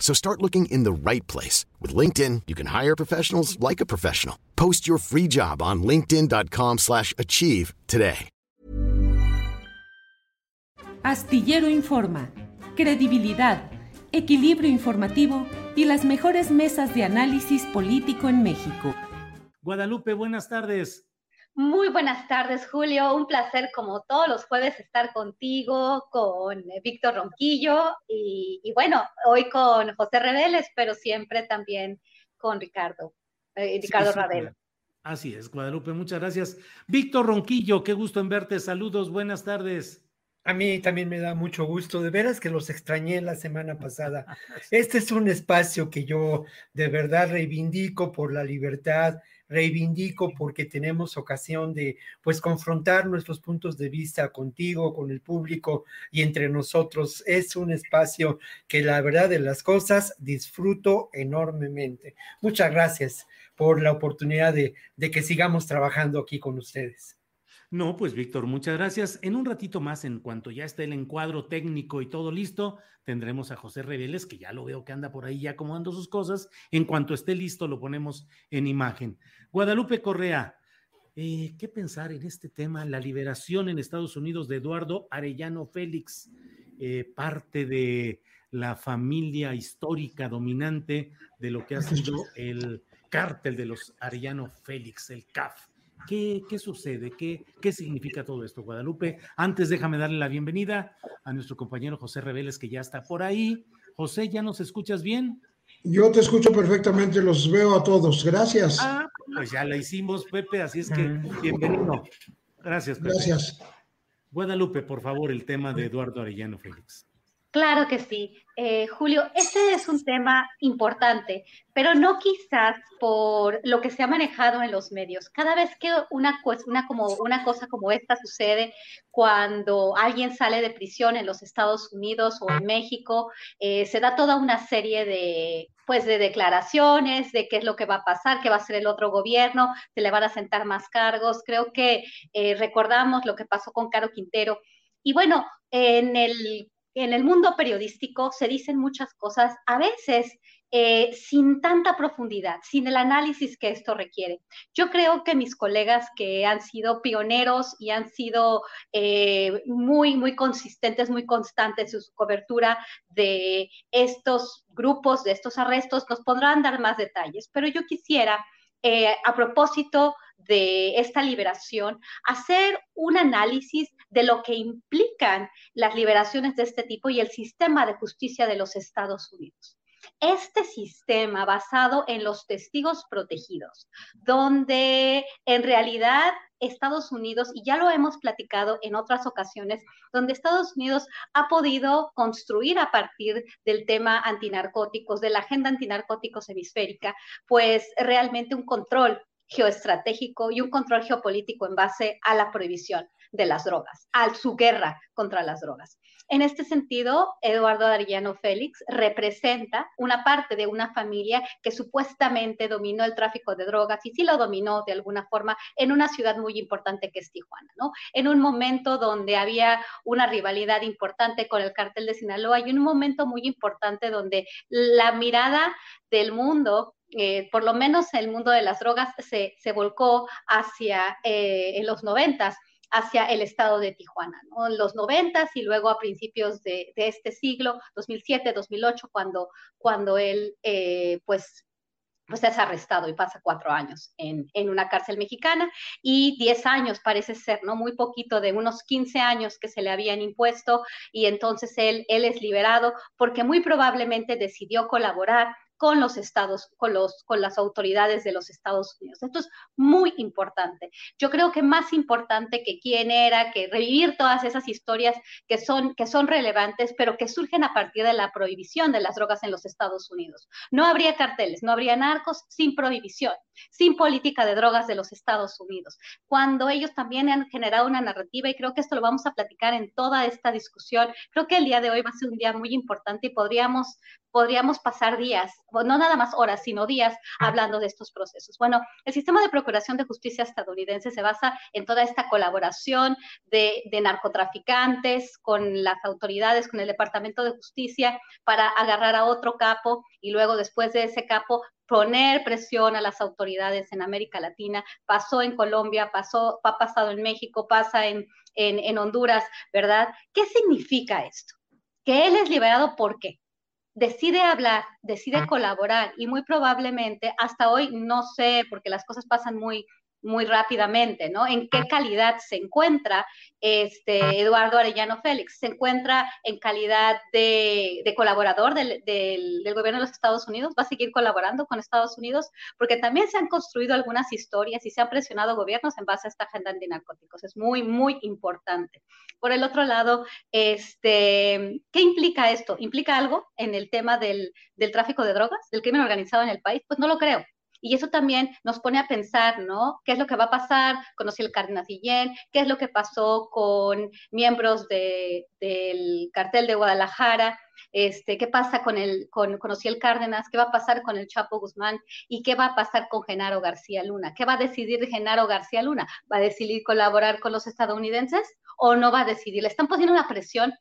So start looking in the right place. With LinkedIn, you can hire professionals like a professional. Post your free job on linkedin.com slash achieve today. Astillero Informa, credibilidad, equilibrio informativo y las mejores mesas de análisis político en México. Guadalupe, buenas tardes. Muy buenas tardes, Julio. Un placer, como todos los jueves, estar contigo, con Víctor Ronquillo y, y bueno, hoy con José Reveles, pero siempre también con Ricardo, eh, Ricardo Sí, sí, Ravelo. Así es, Guadalupe, muchas gracias. Víctor Ronquillo, qué gusto en verte. Saludos, buenas tardes. A mí también me da mucho gusto, de veras que los extrañé la semana pasada. Este es un espacio que yo de verdad reivindico por la libertad, reivindico porque tenemos ocasión de pues confrontar nuestros puntos de vista contigo, con el público y entre nosotros. Es un espacio que la verdad de las cosas disfruto enormemente. Muchas gracias por la oportunidad de, de que sigamos trabajando aquí con ustedes. No, pues Víctor, muchas gracias. En un ratito más, en cuanto ya esté el encuadro técnico y todo listo, tendremos a José Reveles, que ya lo veo que anda por ahí ya acomodando sus cosas. En cuanto esté listo, lo ponemos en imagen. Guadalupe Correa, eh, ¿qué pensar en este tema? La liberación en Estados Unidos de Eduardo Arellano Félix, eh, parte de la familia histórica dominante de lo que ha sido el cártel de los Arellano Félix, el CAF. ¿Qué, qué sucede? ¿Qué, ¿Qué significa todo esto, Guadalupe? Antes déjame darle la bienvenida a nuestro compañero José Reveles, que ya está por ahí. José, ¿ya nos escuchas bien? Yo te escucho perfectamente, los veo a todos. Gracias. Ah, pues ya la hicimos, Pepe, así es que bienvenido. Gracias, Pepe. Gracias. Guadalupe, por favor, el tema de Eduardo Arellano Félix. Claro que sí. Eh, Julio, este es un tema importante, pero no quizás por lo que se ha manejado en los medios. Cada vez que una, una, cosa como esta sucede, cuando alguien sale de prisión en los Estados Unidos o en México, eh, se da toda una serie de, pues, de declaraciones de qué es lo que va a pasar, qué va a hacer el otro gobierno, se le van a sentar más cargos. Creo que eh, recordamos lo que pasó con Caro Quintero. Y bueno, en el en el mundo periodístico se dicen muchas cosas, a veces eh, sin tanta profundidad, sin el análisis que esto requiere. Yo creo que mis colegas que han sido pioneros y han sido eh, muy, muy consistentes, muy constantes en su cobertura de estos grupos, de estos arrestos, nos podrán dar más detalles, pero yo quisiera, eh, a propósito de esta liberación, hacer un análisis de lo que implican las liberaciones de este tipo y el sistema de justicia de los Estados Unidos. Este sistema basado en los testigos protegidos, donde en realidad Estados Unidos, y ya lo hemos platicado en otras ocasiones, donde Estados Unidos ha podido construir a partir del tema antinarcóticos, de la agenda antinarcóticos hemisférica, pues realmente un control geoestratégico y un control geopolítico en base a la prohibición de las drogas, a su guerra contra las drogas. En este sentido, Eduardo Arellano Félix representa una parte de una familia que supuestamente dominó el tráfico de drogas y sí lo dominó de alguna forma en una ciudad muy importante que es Tijuana, ¿no? En un momento donde había una rivalidad importante con el cártel de Sinaloa y un momento muy importante donde la mirada del mundo eh, por lo menos el mundo de las drogas se, se volcó hacia eh, los noventas hacia el estado de Tijuana. En los noventas y luego a principios de, este siglo, 2007, 2008, cuando, cuando él, eh, pues, pues es arrestado y pasa cuatro años en, en, una cárcel mexicana y diez años parece ser, ¿no? Muy poquito de unos 15 años que se le habían impuesto y entonces él, él es liberado porque muy probablemente decidió colaborar con los estados, con, los, con las autoridades de los Estados Unidos. Esto es muy importante. Yo creo que más importante que quién era, que revivir todas esas historias que son, que son relevantes, pero que surgen a partir de la prohibición de las drogas en los Estados Unidos. No habría carteles, no habría narcos sin prohibición, sin política de drogas de los Estados Unidos. Cuando ellos también han generado una narrativa, y creo que esto lo vamos a platicar en toda esta discusión, creo que el día de hoy va a ser un día muy importante y podríamos podríamos pasar días, no nada más horas, sino días hablando de estos procesos. Bueno, el sistema de procuración de justicia estadounidense se basa en toda esta colaboración de, narcotraficantes con las autoridades, con el Departamento de Justicia, para agarrar a otro capo y luego después de ese capo poner presión a las autoridades en América Latina. Pasó en Colombia, pasó, ha pasado en México, pasa en, en, en Honduras, ¿verdad? ¿Qué significa esto? Que él es liberado, ¿por qué? Decide hablar, decide colaborar y muy probablemente hasta hoy no sé, porque las cosas pasan muy, muy rápidamente, ¿no? ¿En qué calidad se encuentra este. Eduardo Arellano Félix? ¿Se encuentra en calidad de, colaborador del, gobierno de los Estados Unidos? ¿Va a seguir colaborando con Estados Unidos? Porque también se han construido algunas historias y se han presionado gobiernos en base a esta agenda antinarcóticos. Es muy, muy importante. Por el otro lado, este, ¿qué implica esto? ¿Implica algo en el tema del, del tráfico de drogas, del crimen organizado en el país? Pues no lo creo. Y eso también nos pone a pensar, ¿no? ¿Qué es lo que va a pasar con el Cárdenas Guillén? ¿Qué es lo que pasó con miembros del cartel de Guadalajara? Este, qué pasa con el con el Cárdenas, qué va a pasar con el Chapo Guzmán y qué va a pasar con Genaro García Luna. ¿Qué va a decidir Genaro García Luna? ¿Va a decidir colaborar con los estadounidenses o no va a decidir? Le están poniendo una presión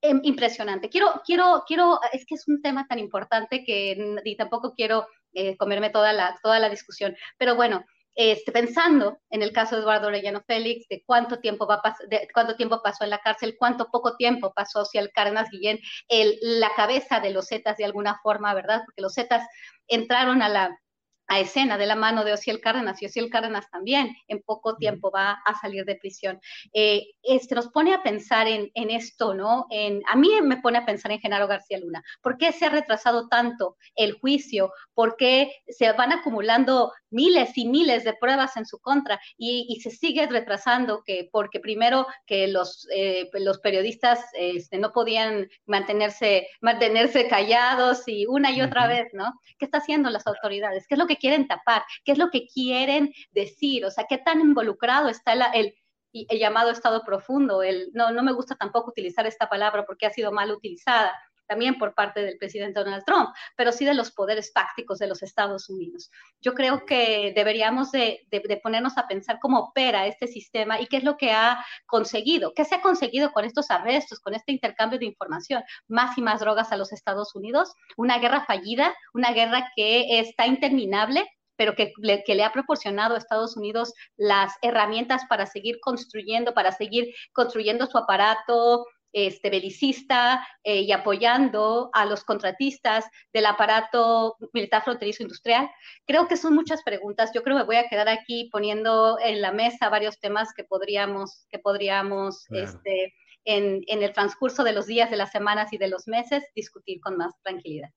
em, impresionante. Quiero, quiero, quiero, es que es un tema tan importante que y tampoco quiero eh, comerme toda la, toda la discusión. Pero bueno, este, pensando en el caso de Eduardo Orellano Félix, de cuánto tiempo, va de cuánto tiempo pasó en la cárcel, cuánto poco tiempo pasó hacia el Cárdenas Guillén, el, la cabeza de los Zetas de alguna forma, ¿verdad? Porque los Zetas entraron a la, a escena de la mano de Ociel Cárdenas y Ociel Cárdenas también en poco tiempo va a salir de prisión. Eh, este, nos pone a pensar en, en, esto, ¿no? En, a mí me pone a pensar en Genaro García Luna. ¿Por qué se ha retrasado tanto el juicio? ¿Por qué se van acumulando miles y miles de pruebas en su contra y, y se sigue retrasando? Que, porque primero que los, eh, los periodistas este, no podían mantenerse, mantenerse callados y una y otra vez, ¿no? ¿Qué está haciendo las autoridades? ¿Qué es lo que quieren tapar, qué es lo que quieren decir, o sea, qué tan involucrado está el, el, llamado estado profundo. El, no, no me gusta tampoco utilizar esta palabra porque ha sido mal utilizada también por parte del presidente Donald Trump, pero sí de los poderes fácticos de los Estados Unidos. Yo creo que deberíamos de, de, ponernos a pensar cómo opera este sistema y qué es lo que ha conseguido, qué se ha conseguido con estos arrestos, con este intercambio de información, más y más drogas a los Estados Unidos, una guerra fallida, una guerra que está interminable pero que le, que le, ha proporcionado a Estados Unidos las herramientas para seguir construyendo, para seguir construyendo su aparato este, belicista eh, y apoyando a los contratistas del aparato militar fronterizo industrial? Creo que son muchas preguntas. Yo creo que me voy a quedar aquí poniendo en la mesa varios temas que podríamos, que podríamos este, en, en el transcurso de los días, de las semanas y de los meses discutir con más tranquilidad.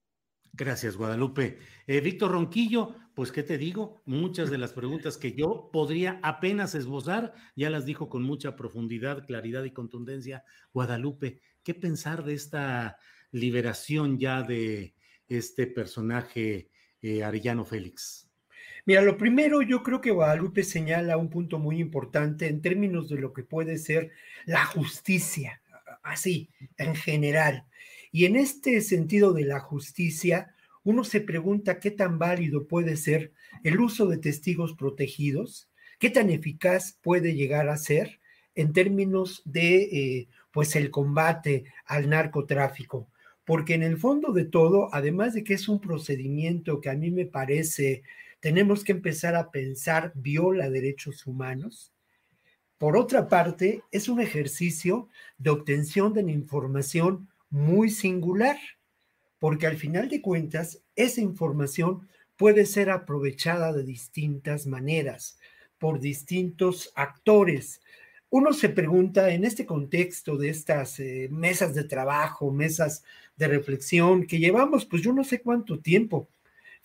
Gracias, Guadalupe. Eh, Víctor Ronquillo, pues qué te digo, muchas de las preguntas que yo podría apenas esbozar, ya las dijo con mucha profundidad, claridad y contundencia. Guadalupe, ¿qué pensar de esta liberación ya de este personaje eh, Arellano Félix? Mira, lo primero, yo creo que Guadalupe señala un punto muy importante en términos de lo que puede ser la justicia, así, en general. Y en este sentido de la justicia, uno se pregunta qué tan válido puede ser el uso de testigos protegidos, qué tan eficaz puede llegar a ser en términos de eh, pues el combate al narcotráfico. Porque en el fondo de todo, además de que es un procedimiento que a mí me parece tenemos que empezar a pensar viola derechos humanos, por otra parte, es un ejercicio de obtención de la información muy singular, porque al final de cuentas, esa información puede ser aprovechada de distintas maneras por distintos actores. Uno se pregunta en este contexto de estas eh, mesas de trabajo, mesas de reflexión que llevamos, pues yo no sé cuánto tiempo,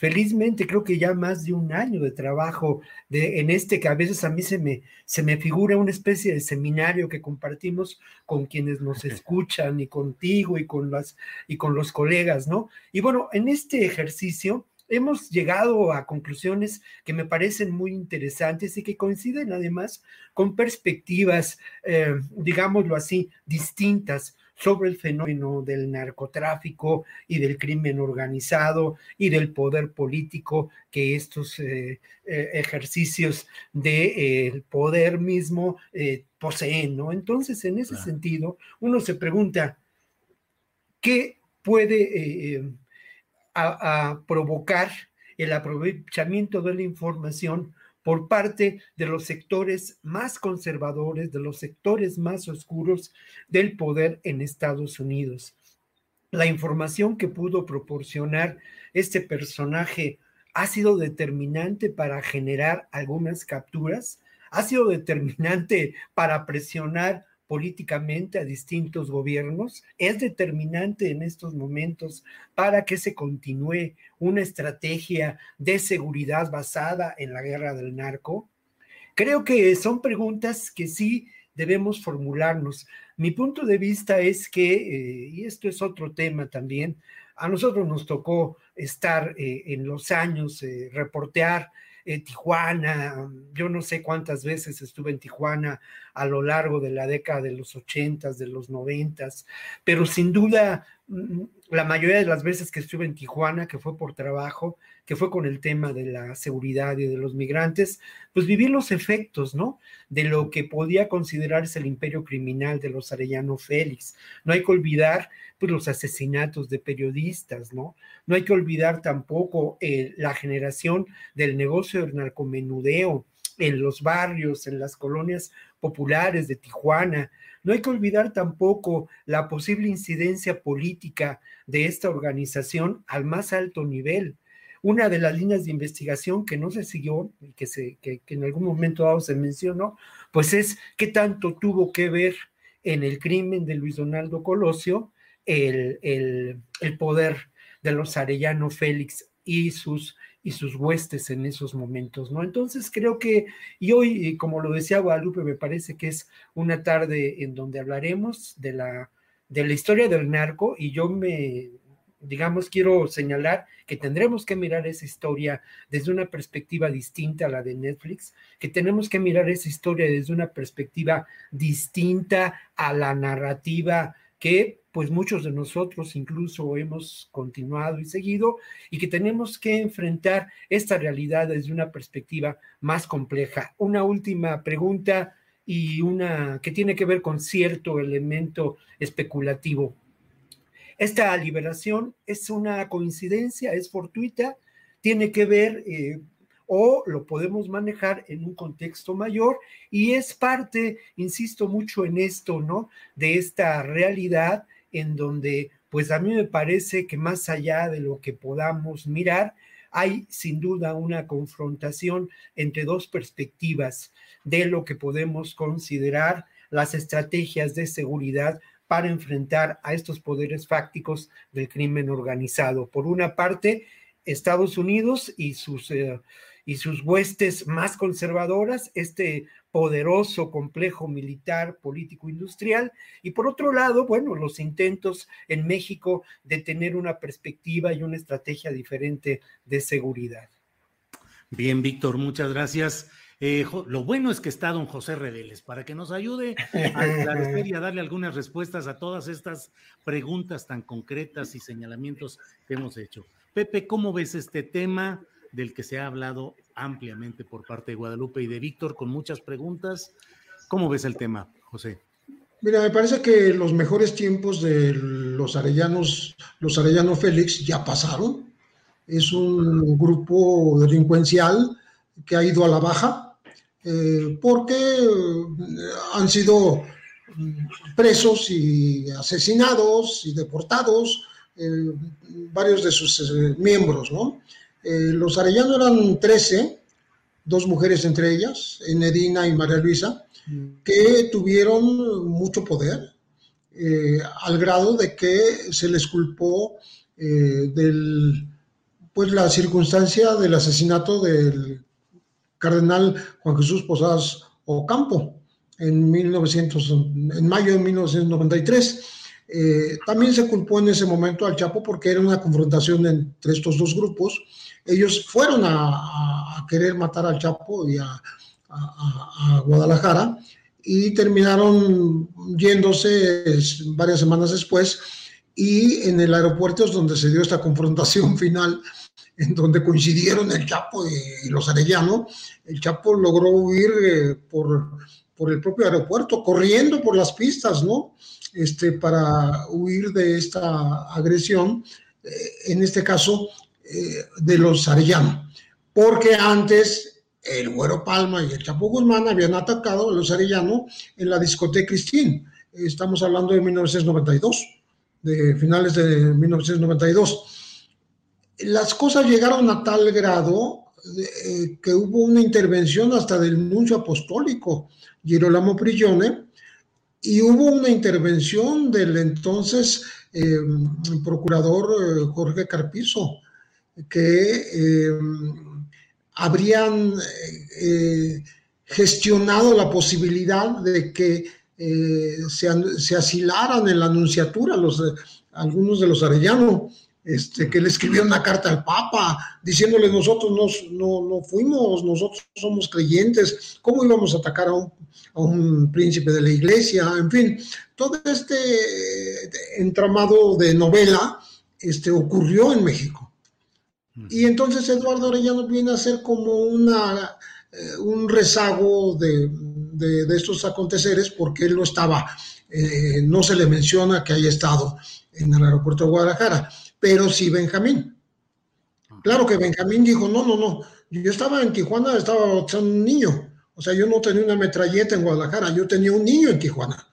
felizmente creo que ya más de un año de trabajo de, en este que a veces a mí se me, se me figura una especie de seminario que compartimos con quienes nos escuchan y contigo y con, las, y con los colegas, ¿no? Y bueno, en este ejercicio hemos llegado a conclusiones que me parecen muy interesantes y que coinciden además con perspectivas, eh, digámoslo así, distintas sobre el fenómeno del narcotráfico y del crimen organizado y del poder político que estos eh, eh, ejercicios del de, poder mismo poseen, ¿no? Entonces, en ese sentido, uno se pregunta, ¿qué puede a, provocar el aprovechamiento de la información por parte de los sectores más conservadores, de los sectores más oscuros del poder en Estados Unidos. La información que pudo proporcionar este personaje ha sido determinante para generar algunas capturas, ha sido determinante para presionar políticamente a distintos gobiernos, es determinante en estos momentos para que se continúe una estrategia de seguridad basada en la guerra del narco? Creo que son preguntas que sí debemos formularnos. Mi punto de vista es que, eh, y esto es otro tema también, a nosotros nos tocó estar eh, en los años, eh, reportear Tijuana, yo no sé cuántas veces estuve en Tijuana a lo largo de la década de los ochentas, de los noventas, pero sin duda mm, la mayoría de las veces que estuve en Tijuana, que fue por trabajo, que fue con el tema de la seguridad y de los migrantes, pues viví los efectos, ¿no? De lo que podía considerarse el imperio criminal de los Arellano Félix. No hay que olvidar pues, los asesinatos de periodistas, ¿no? No hay que olvidar tampoco eh, la generación del negocio del narcomenudeo en los barrios, en las colonias populares de Tijuana. No hay que olvidar tampoco la posible incidencia política de esta organización al más alto nivel. Una de las líneas de investigación que no se siguió que, se, que, en algún momento dado se mencionó, pues es qué tanto tuvo que ver en el crimen de Luis Donaldo Colosio el, el, el poder de los Arellano Félix y sus y sus huestes en esos momentos, ¿no? Entonces creo que, y hoy, como lo decía Guadalupe, me parece que es una tarde en donde hablaremos de la, de la historia del narco y yo me, digamos, quiero señalar que tendremos que mirar esa historia desde una perspectiva distinta a la de Netflix, que tenemos que mirar esa historia desde una perspectiva distinta a la narrativa que pues muchos de nosotros incluso hemos continuado y seguido y que tenemos que enfrentar esta realidad desde una perspectiva más compleja. Una última pregunta y una que tiene que ver con cierto elemento especulativo. Esta liberación es una coincidencia, es fortuita, tiene que ver eh, o lo podemos manejar en un contexto mayor y es parte, insisto mucho en esto, ¿no? De esta realidad en donde, pues a mí me parece que más allá de lo que podamos mirar, hay sin duda una confrontación entre dos perspectivas de lo que podemos considerar las estrategias de seguridad para enfrentar a estos poderes fácticos del crimen organizado. Por una parte, Estados Unidos y sus eh, y sus huestes más conservadoras, este poderoso complejo militar, político, industrial, y por otro lado, bueno, los intentos en México de tener una perspectiva y una estrategia diferente de seguridad. Bien, Víctor, muchas gracias. Eh, lo bueno es que está don José Reveles para que nos ayude a esclarecer y a darle algunas respuestas a todas estas preguntas tan concretas y señalamientos que hemos hecho. Pepe, ¿cómo ves este tema? del que se ha hablado ampliamente por parte de Guadalupe y de Víctor, con muchas preguntas. ¿Cómo ves el tema, José? Mira, me parece que los mejores tiempos de los arellanos, los arellano Félix ya pasaron. Es un grupo delincuencial que ha ido a la baja eh, porque han sido presos y asesinados y deportados varios de sus miembros, ¿no? los Arellano eran 13, dos mujeres entre ellas, Enedina y María Luisa, que tuvieron mucho poder, eh, al grado de que se les culpó eh, del, pues la circunstancia del asesinato del cardenal Juan Jesús Posadas Ocampo en, 1900, en mayo de 1993. Eh, también se culpó en ese momento al Chapo porque era una confrontación entre estos dos grupos. Ellos fueron a, querer matar al Chapo y a, a, Guadalajara y terminaron yéndose varias semanas después y en el aeropuerto es donde se dio esta confrontación final en donde coincidieron el Chapo y, los Arellano. El Chapo logró huir eh, por, por el propio aeropuerto, corriendo por las pistas, ¿no? Este, para huir de esta agresión, eh, en este caso eh, de los Arellano, porque antes el Güero Palma y el Chapo Guzmán habían atacado a los Arellano en la discoteca Cristín. Estamos hablando de 1992, de finales de 1992. Las cosas llegaron a tal grado eh, que hubo una intervención hasta del nuncio apostólico, Girolamo Prigione, y hubo una intervención del entonces eh, procurador eh, Jorge Carpizo, que habrían gestionado la posibilidad de que se, asilaran en la anunciatura algunos de los Arellano, este, que le escribió una carta al Papa diciéndole nosotros no, no, fuimos, nosotros somos creyentes, ¿cómo íbamos a atacar a un, a un príncipe de la iglesia? En fin, todo este entramado de novela este, ocurrió en México. Y entonces Eduardo Orellano viene a ser como una, eh, un rezago de, de, estos aconteceres porque él no estaba, eh, no se le menciona que haya estado en el aeropuerto de Guadalajara, pero sí Benjamín. Claro que Benjamín dijo, no, no, no, yo estaba en Tijuana, estaba bautizando un niño, o sea, yo no tenía una metralleta en Guadalajara, yo tenía un niño en Tijuana.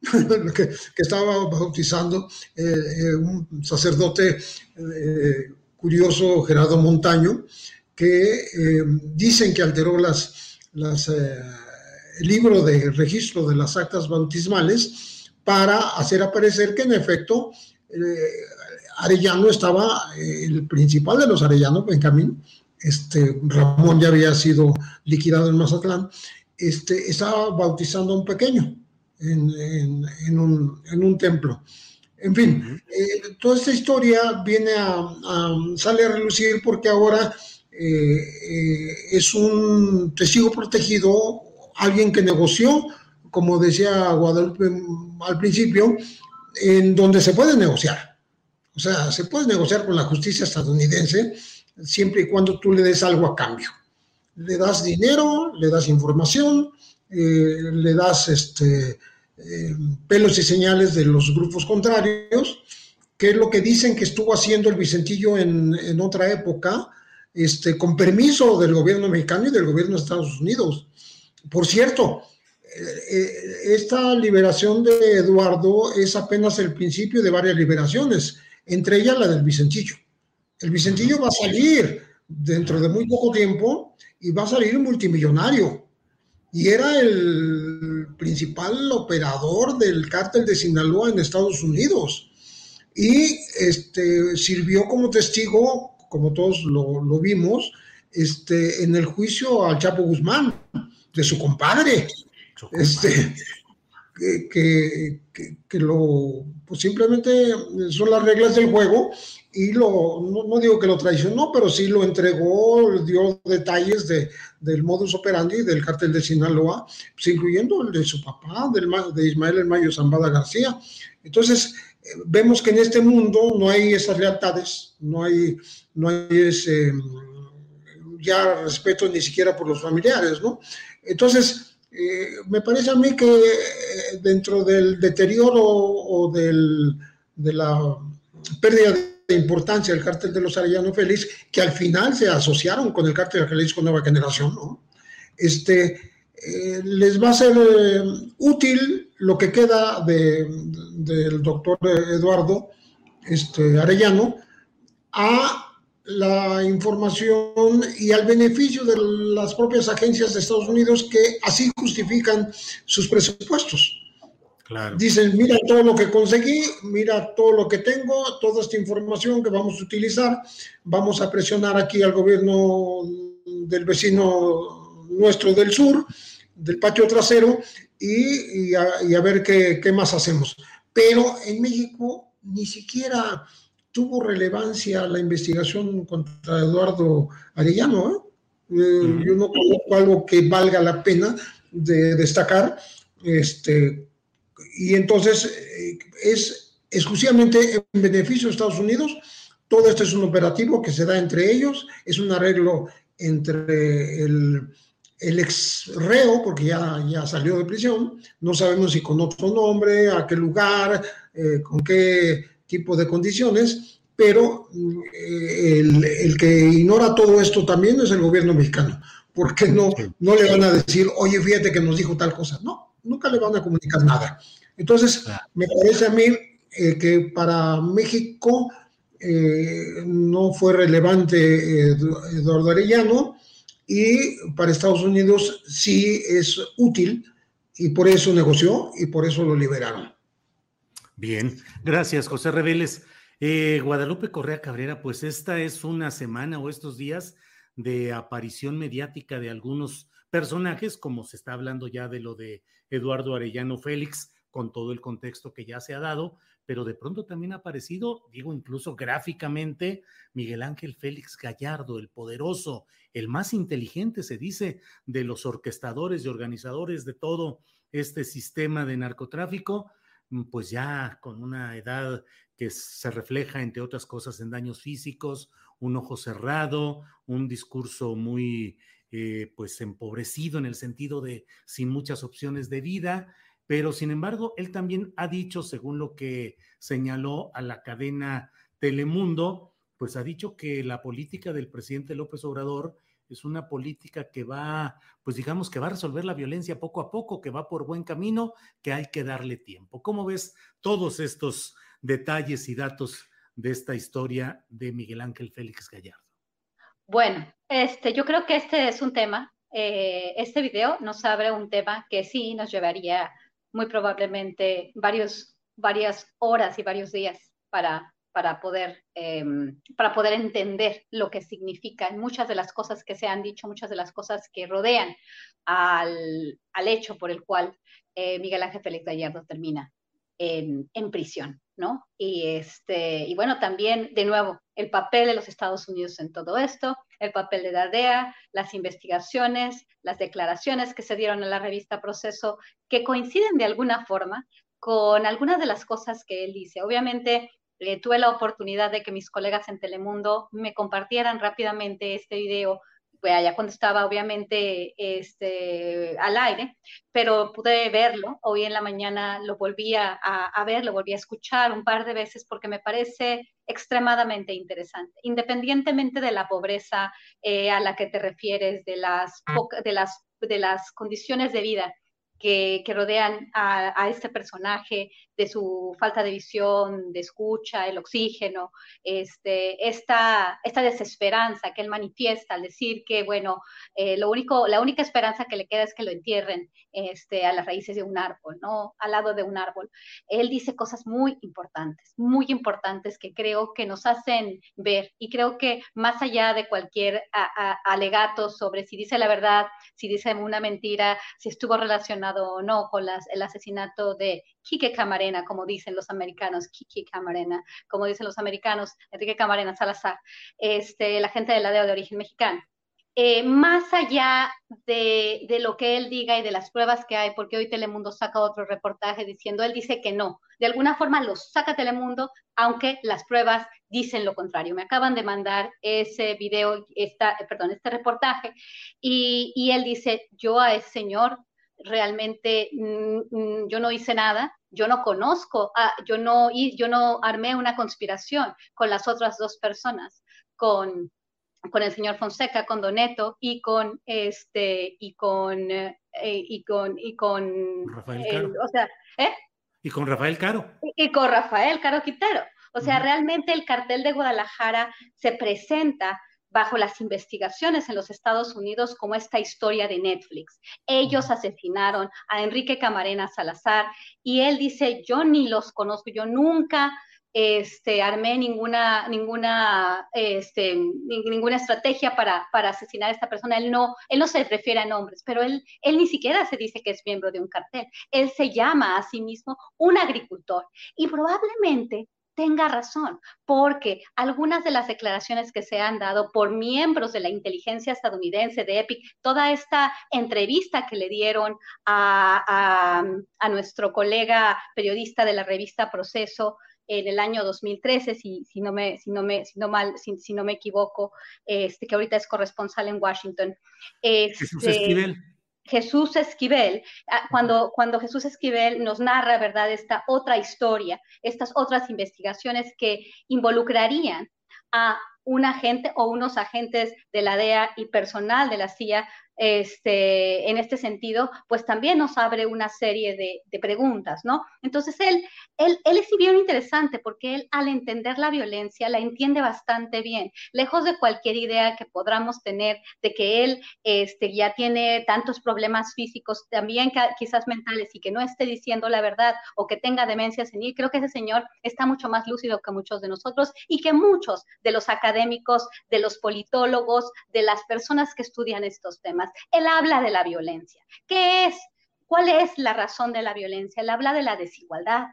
que, que, estaba bautizando eh, un sacerdote curioso Gerardo Montaño, que eh, dicen que alteró las, las eh, el libro de registro de las actas bautismales para hacer aparecer que en efecto eh, Arellano estaba, el principal de los Arellanos, Benjamín, este, Ramón ya había sido liquidado en Mazatlán, este, estaba bautizando a un pequeño en, en, un, en un templo. En fin, eh, toda esta historia viene a, sale a relucir porque ahora eh, eh, es un testigo protegido, alguien que negoció, como decía Guadalupe al principio, en donde se puede negociar. O sea, se puede negociar con la justicia estadounidense siempre y cuando tú le des algo a cambio. Le das dinero, le das información, le das este, eh, pelos y señales de los grupos contrarios, que es lo que dicen que estuvo haciendo el Vicentillo en, otra época, este, con permiso del gobierno mexicano y del gobierno de Estados Unidos. Por cierto, eh, eh, esta liberación de Eduardo es apenas el principio de varias liberaciones, entre ellas la del Vicentillo. El Vicentillo va a salir dentro de muy poco tiempo y va a salir multimillonario y era el principal operador del cártel de Sinaloa en Estados Unidos. Y este, sirvió como testigo, como todos lo, vimos, este, en el juicio al Chapo Guzmán, de su compadre. Este, que, lo, pues simplemente son las reglas del juego y lo, no, digo que lo traicionó, pero sí lo entregó, dio detalles de, del modus operandi del cártel de Sinaloa, pues incluyendo el de su papá, del, de Ismael El Mayo Zambada García. Entonces, eh, vemos que en este mundo no hay esas lealtades, no hay, no hay ese, ya respeto ni siquiera por los familiares, ¿no? Entonces, eh, me parece a mí que eh, dentro del deterioro o del, de la pérdida de de importancia el cártel de los Arellano Félix, que al final se asociaron con el cártel de Jalisco Nueva Generación, ¿no? Este, eh, les va a ser útil lo que queda del doctor Eduardo este, Arellano a la información y al beneficio de las propias agencias de Estados Unidos que así justifican sus presupuestos. Dicen, mira todo lo que conseguí, mira todo lo que tengo, toda esta información que vamos a utilizar, vamos a presionar aquí al gobierno del vecino nuestro del sur, del patio trasero, y, a, ver qué, qué más hacemos. Pero en México ni siquiera tuvo relevancia la investigación contra Eduardo Arellano. ¿eh? Eh, yo no conozco algo que valga la pena de destacar. Este, y entonces eh, es exclusivamente en beneficio de Estados Unidos. Todo esto es un operativo que se da entre ellos, es un arreglo entre el, el ex reo, porque ya, ya salió de prisión, no sabemos si con otro nombre, a qué lugar, con qué tipo de condiciones, pero eh, el, que ignora todo esto también es el gobierno mexicano, porque no, no le van a decir, oye, fíjate que nos dijo tal cosa. No, nunca le van a comunicar nada. Entonces, me parece a mí eh, que para México eh, no fue relevante Eduardo Arellano y para Estados Unidos sí es útil y por eso negoció y por eso lo liberaron. Bien, gracias, José Reveles. Eh, Guadalupe Correa Cabrera, pues esta es una semana o estos días de aparición mediática de algunos personajes, como se está hablando ya de lo de Eduardo Arellano Félix, con todo el contexto que ya se ha dado, pero de pronto también ha aparecido, digo incluso gráficamente, Miguel Ángel Félix Gallardo, el poderoso, el más inteligente, se dice, de los orquestadores y organizadores de todo este sistema de narcotráfico, pues ya con una edad que se refleja, entre otras cosas, en daños físicos, un ojo cerrado, un discurso muy, eh, pues, empobrecido en el sentido de sin muchas opciones de vida, pero sin embargo, él también ha dicho, según lo que señaló a la cadena Telemundo, pues ha dicho que la política del presidente López Obrador es una política que va, pues digamos que va a resolver la violencia poco a poco, que va por buen camino, que hay que darle tiempo. ¿Cómo ves todos estos detalles y datos de esta historia de Miguel Ángel Félix Gallardo? Bueno, este, yo creo que este es un tema, eh, este video nos abre un tema que sí nos llevaría muy probablemente varios, varias horas y varios días para para poder, em, para poder entender lo que significan muchas de las cosas que se han dicho, muchas de las cosas que rodean al, al hecho por el cual eh, Miguel Ángel Félix Gallardo termina en, en, prisión, ¿no? Y, este, y bueno, también, de nuevo, el papel de los Estados Unidos en todo esto, el papel de la DEA, las investigaciones, las declaraciones que se dieron en la revista Proceso, que coinciden de alguna forma con algunas de las cosas que él dice. Obviamente, eh, tuve la oportunidad de que mis colegas en Telemundo me compartieran rápidamente este video, pues allá cuando estaba obviamente este, al aire, pero pude verlo, hoy en la mañana lo volví a, ver, lo volví a escuchar un par de veces porque me parece extremadamente interesante, independientemente de la pobreza eh, a la que te refieres, de las, de las condiciones de vida que, rodean a, este personaje, de su falta de visión, de escucha, el oxígeno, este, esta, esta desesperanza que él manifiesta al decir que, bueno, eh, lo único, la única esperanza que le queda es que lo entierren este, a las raíces de un árbol, ¿no? Al lado de un árbol. Él dice cosas muy importantes, muy importantes que creo que nos hacen ver y creo que más allá de cualquier alegato sobre si dice la verdad, si dice una mentira, si estuvo relacionado o no con el asesinato de Quique Camarena, como dicen los americanos, Quique Camarena, como dicen los americanos, Enrique Camarena Salazar, este, la gente de la DEA de origen mexicano. Eh, más allá de, de, lo que él diga y de las pruebas que hay, porque hoy Telemundo saca otro reportaje diciendo, él dice que no, de alguna forma lo saca Telemundo, aunque las pruebas dicen lo contrario. Me acaban de mandar ese video, esta, perdón, este reportaje, y, y él dice, yo a ese señor realmente mm, mm, yo no hice nada, yo no conozco, yo, no, yo no armé una conspiración con las otras dos personas, con, con el señor Fonseca, con Doneto y con, este, y con eh, y con, y con Rafael Caro. o sea, ¿eh? Y con Rafael Caro. Y, con Rafael Caro Quintero. O sea, realmente el cartel de Guadalajara se presenta bajo las investigaciones en los Estados Unidos como esta historia de Netflix. Ellos asesinaron a Enrique Camarena Salazar y él dice, yo ni los conozco, yo nunca este, armé ninguna, ninguna, este, ninguna estrategia para, para, asesinar a esta persona. Él no, él no se refiere a nombres, pero él, él ni siquiera se dice que es miembro de un cartel. Él se llama a sí mismo un agricultor y probablemente tenga razón, porque algunas de las declaraciones que se han dado por miembros de la inteligencia estadounidense de EPIC, toda esta entrevista que le dieron a, a, nuestro colega periodista de la revista Proceso, en el año 2013, si, si, no, me, si, no, me, si, no, mal, si, no me equivoco, este, que ahorita es corresponsal en Washington. Este, Jesús Esquivel, ah, cuando, cuando Jesús Esquivel nos narra, ¿verdad?, esta otra historia, estas otras investigaciones que involucrarían a un agente o unos agentes de la DEA y personal de la CIA este, en este sentido, pues también nos abre una serie de, preguntas, ¿no? Entonces, él, él, él es bien interesante porque él, al entender la violencia, la entiende bastante bien, lejos de cualquier idea que podamos tener de que él este, ya tiene tantos problemas físicos, también quizás mentales, y que no esté diciendo la verdad o que tenga demencia senil. Creo que ese señor está mucho más lúcido que muchos de nosotros y que muchos de los académicos, de los politólogos, de las personas que estudian estos temas. Él habla de la violencia. ¿Qué es? ¿Cuál es la razón de la violencia? Él habla de la desigualdad.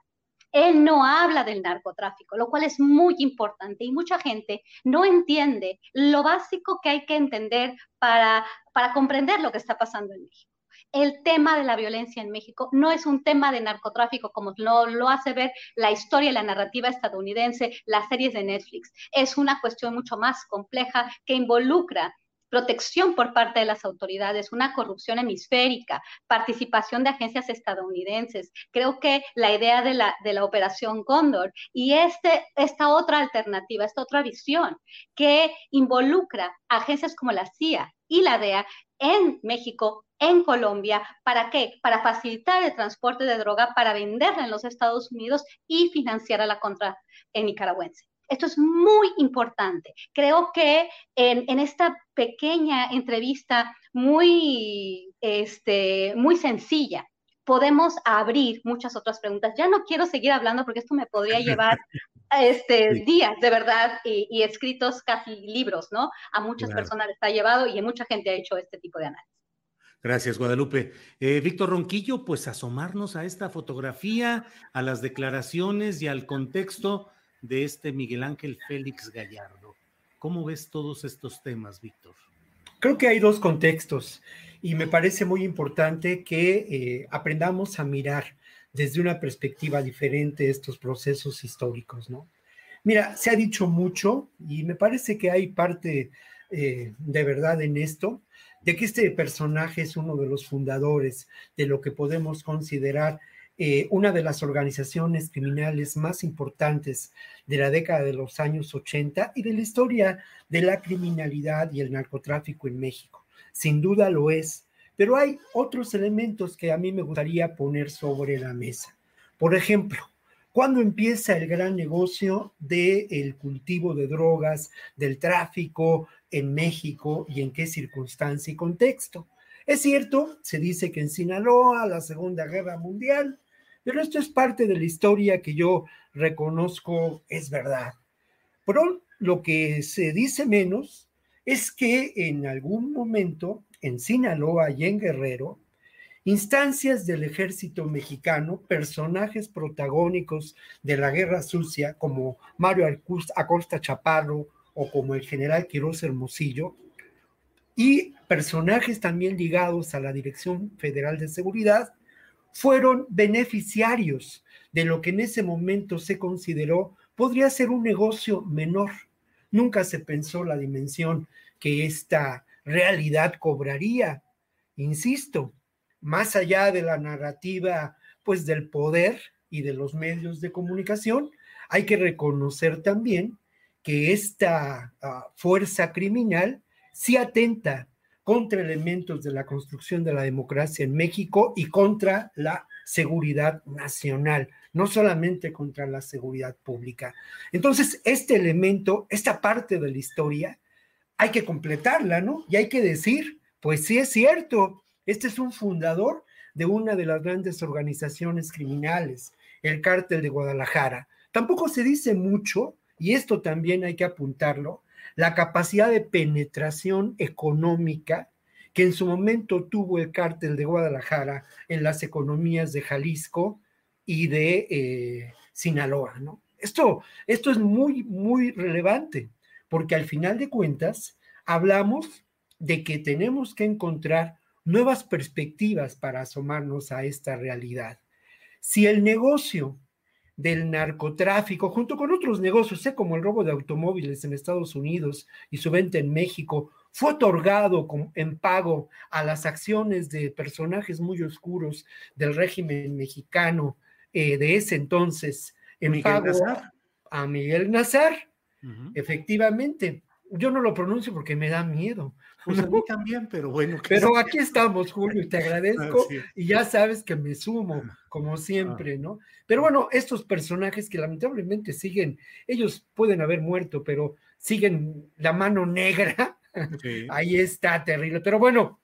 Él no habla del narcotráfico, lo cual es muy importante y mucha gente no entiende lo básico que hay que entender para, para comprender lo que está pasando en México el tema de la violencia en México no es un tema de narcotráfico como lo, lo, hace ver la historia y la narrativa estadounidense, las series de Netflix. Es una cuestión mucho más compleja que involucra protección por parte de las autoridades, una corrupción hemisférica, participación de agencias estadounidenses. Creo que la idea de la, operación Cóndor y este, esta otra alternativa, esta otra visión que involucra agencias como la CIA y la DEA en México, en Colombia, ¿para qué? Para facilitar el transporte de droga, para venderla en los Estados Unidos y financiar a la contra en nicaragüense. Esto es muy importante. Creo que en, esta pequeña entrevista muy, este, muy sencilla, podemos abrir muchas otras preguntas. Ya no quiero seguir hablando porque esto me podría llevar este, días, de verdad, y, escritos casi libros, ¿no? A muchas personas les ha llevado y mucha gente ha hecho este tipo de análisis. Gracias, Guadalupe. Eh, Víctor Ronquillo, pues asomarnos a esta fotografía, a las declaraciones y al contexto de este Miguel Ángel Félix Gallardo. ¿Cómo ves todos estos temas, Víctor? Creo que hay dos contextos y me parece muy importante que eh, aprendamos a mirar desde una perspectiva diferente estos procesos históricos, ¿no? Mira, se ha dicho mucho y me parece que hay parte eh, de verdad en esto, de que este personaje es uno de los fundadores de lo que podemos considerar eh, una de las organizaciones criminales más importantes de la década de los años 80 y de la historia de la criminalidad y el narcotráfico en México. Sin duda lo es, pero hay otros elementos que a mí me gustaría poner sobre la mesa. Por ejemplo, ¿cuándo empieza el gran negocio del cultivo de drogas, del tráfico en México y en qué circunstancia y contexto? Es cierto, se dice que en Sinaloa, la Segunda Guerra Mundial, pero esto es parte de la historia que yo reconozco es verdad. Pero lo que se dice menos es que en algún momento en Sinaloa y en Guerrero, instancias del ejército mexicano, personajes protagónicos de la guerra sucia como Mario Acosta Chaparro o como el general Quiroz Hermosillo, y personajes también ligados a la Dirección Federal de Seguridad, fueron beneficiarios de lo que en ese momento se consideró podría ser un negocio menor. Nunca se pensó la dimensión que esta realidad cobraría. Insisto, más allá de la narrativa pues del poder y de los medios de comunicación, hay que reconocer también que esta ah, fuerza criminal sí atenta contra elementos de la construcción de la democracia en México y contra la seguridad nacional, no solamente contra la seguridad pública. Entonces, este elemento, esta parte de la historia, hay que completarla, ¿no? Y hay que decir, pues sí es cierto, este es un fundador de una de las grandes organizaciones criminales, el cártel de Guadalajara. Tampoco se dice mucho, y esto también hay que apuntarlo, la capacidad de penetración económica que en su momento tuvo el cártel de Guadalajara en las economías de Jalisco y de eh, Sinaloa, ¿no? Esto, esto es muy, muy relevante, porque al final de cuentas hablamos de que tenemos que encontrar nuevas perspectivas para asomarnos a esta realidad. Si el negocio del narcotráfico, junto con otros negocios, sé como el robo de automóviles en Estados Unidos y su venta en México, fue otorgado en pago a las acciones de personajes muy oscuros del régimen mexicano eh, de ese entonces, en pago a Miguel Nazar, efectivamente. Yo no lo pronuncio porque me da miedo. Pues a mí también, pero bueno. Pero aquí estamos, Julio, y te agradezco. Y ya sabes que me sumo, ah. como siempre, ¿no? Pero bueno, estos personajes que lamentablemente siguen, ellos pueden haber muerto, pero siguen la mano negra. Ahí está, terrible. Pero bueno,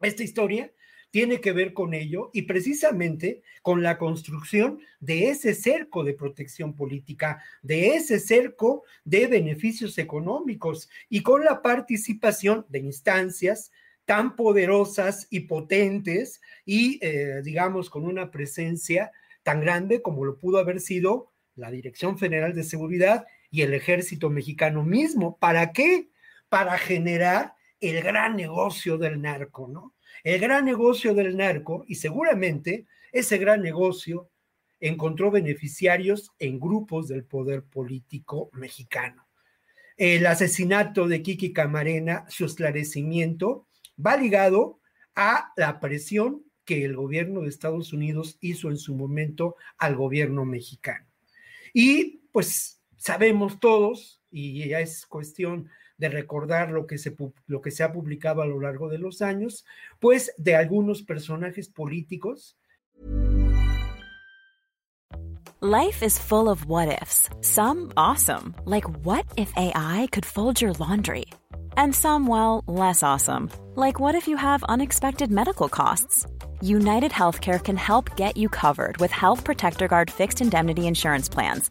esta historia tiene que ver con ello y precisamente con la construcción de ese cerco de protección política, de ese cerco de beneficios económicos y con la participación de instancias tan poderosas y potentes y, eh, digamos, con una presencia tan grande como lo pudo haber sido la Dirección Federal de Seguridad y el ejército mexicano mismo. ¿Para qué? Para generar el gran negocio del narco, ¿no? El gran negocio del narco y seguramente ese gran negocio encontró beneficiarios en grupos del poder político mexicano. El asesinato de Kiki Camarena, su esclarecimiento, va ligado a la presión que el gobierno de Estados Unidos hizo en su momento al gobierno mexicano. Y pues sabemos todos, y ya es cuestión de recordar lo que, se, lo que se ha publicado a lo largo de los años, pues de algunos personajes políticos. Life is full of what ifs. Some awesome, like what if AI could fold your laundry? And some, well, less awesome, like what if you have unexpected medical costs? United Healthcare can help get you covered with Health Protector Guard fixed indemnity insurance plans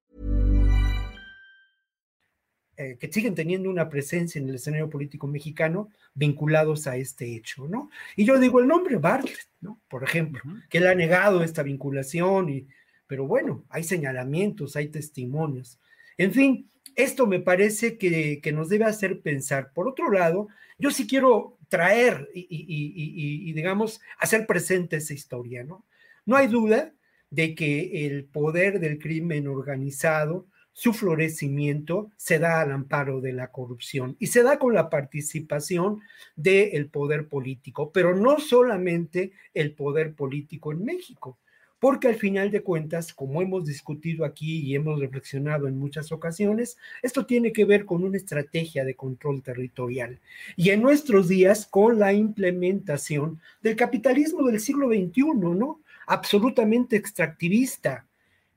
Eh, que siguen teniendo una presencia en el escenario político mexicano vinculados a este hecho, ¿no? Y yo digo el nombre Bartlett, ¿no? Por ejemplo, que él ha negado esta vinculación, y, pero bueno, hay señalamientos, hay testimonios. En fin, esto me parece que, que nos debe hacer pensar. Por otro lado, yo sí quiero traer y, y, y, digamos, hacer presente esa historia, ¿no? No hay duda de que el poder del crimen organizado su florecimiento se da al amparo de la corrupción y se da con la participación del poder político, pero no solamente el poder político en México, porque al final de cuentas, como hemos discutido aquí y hemos reflexionado en muchas ocasiones, esto tiene que ver con una estrategia de control territorial y en nuestros días con la implementación del capitalismo del siglo XXI, ¿no? Absolutamente extractivista,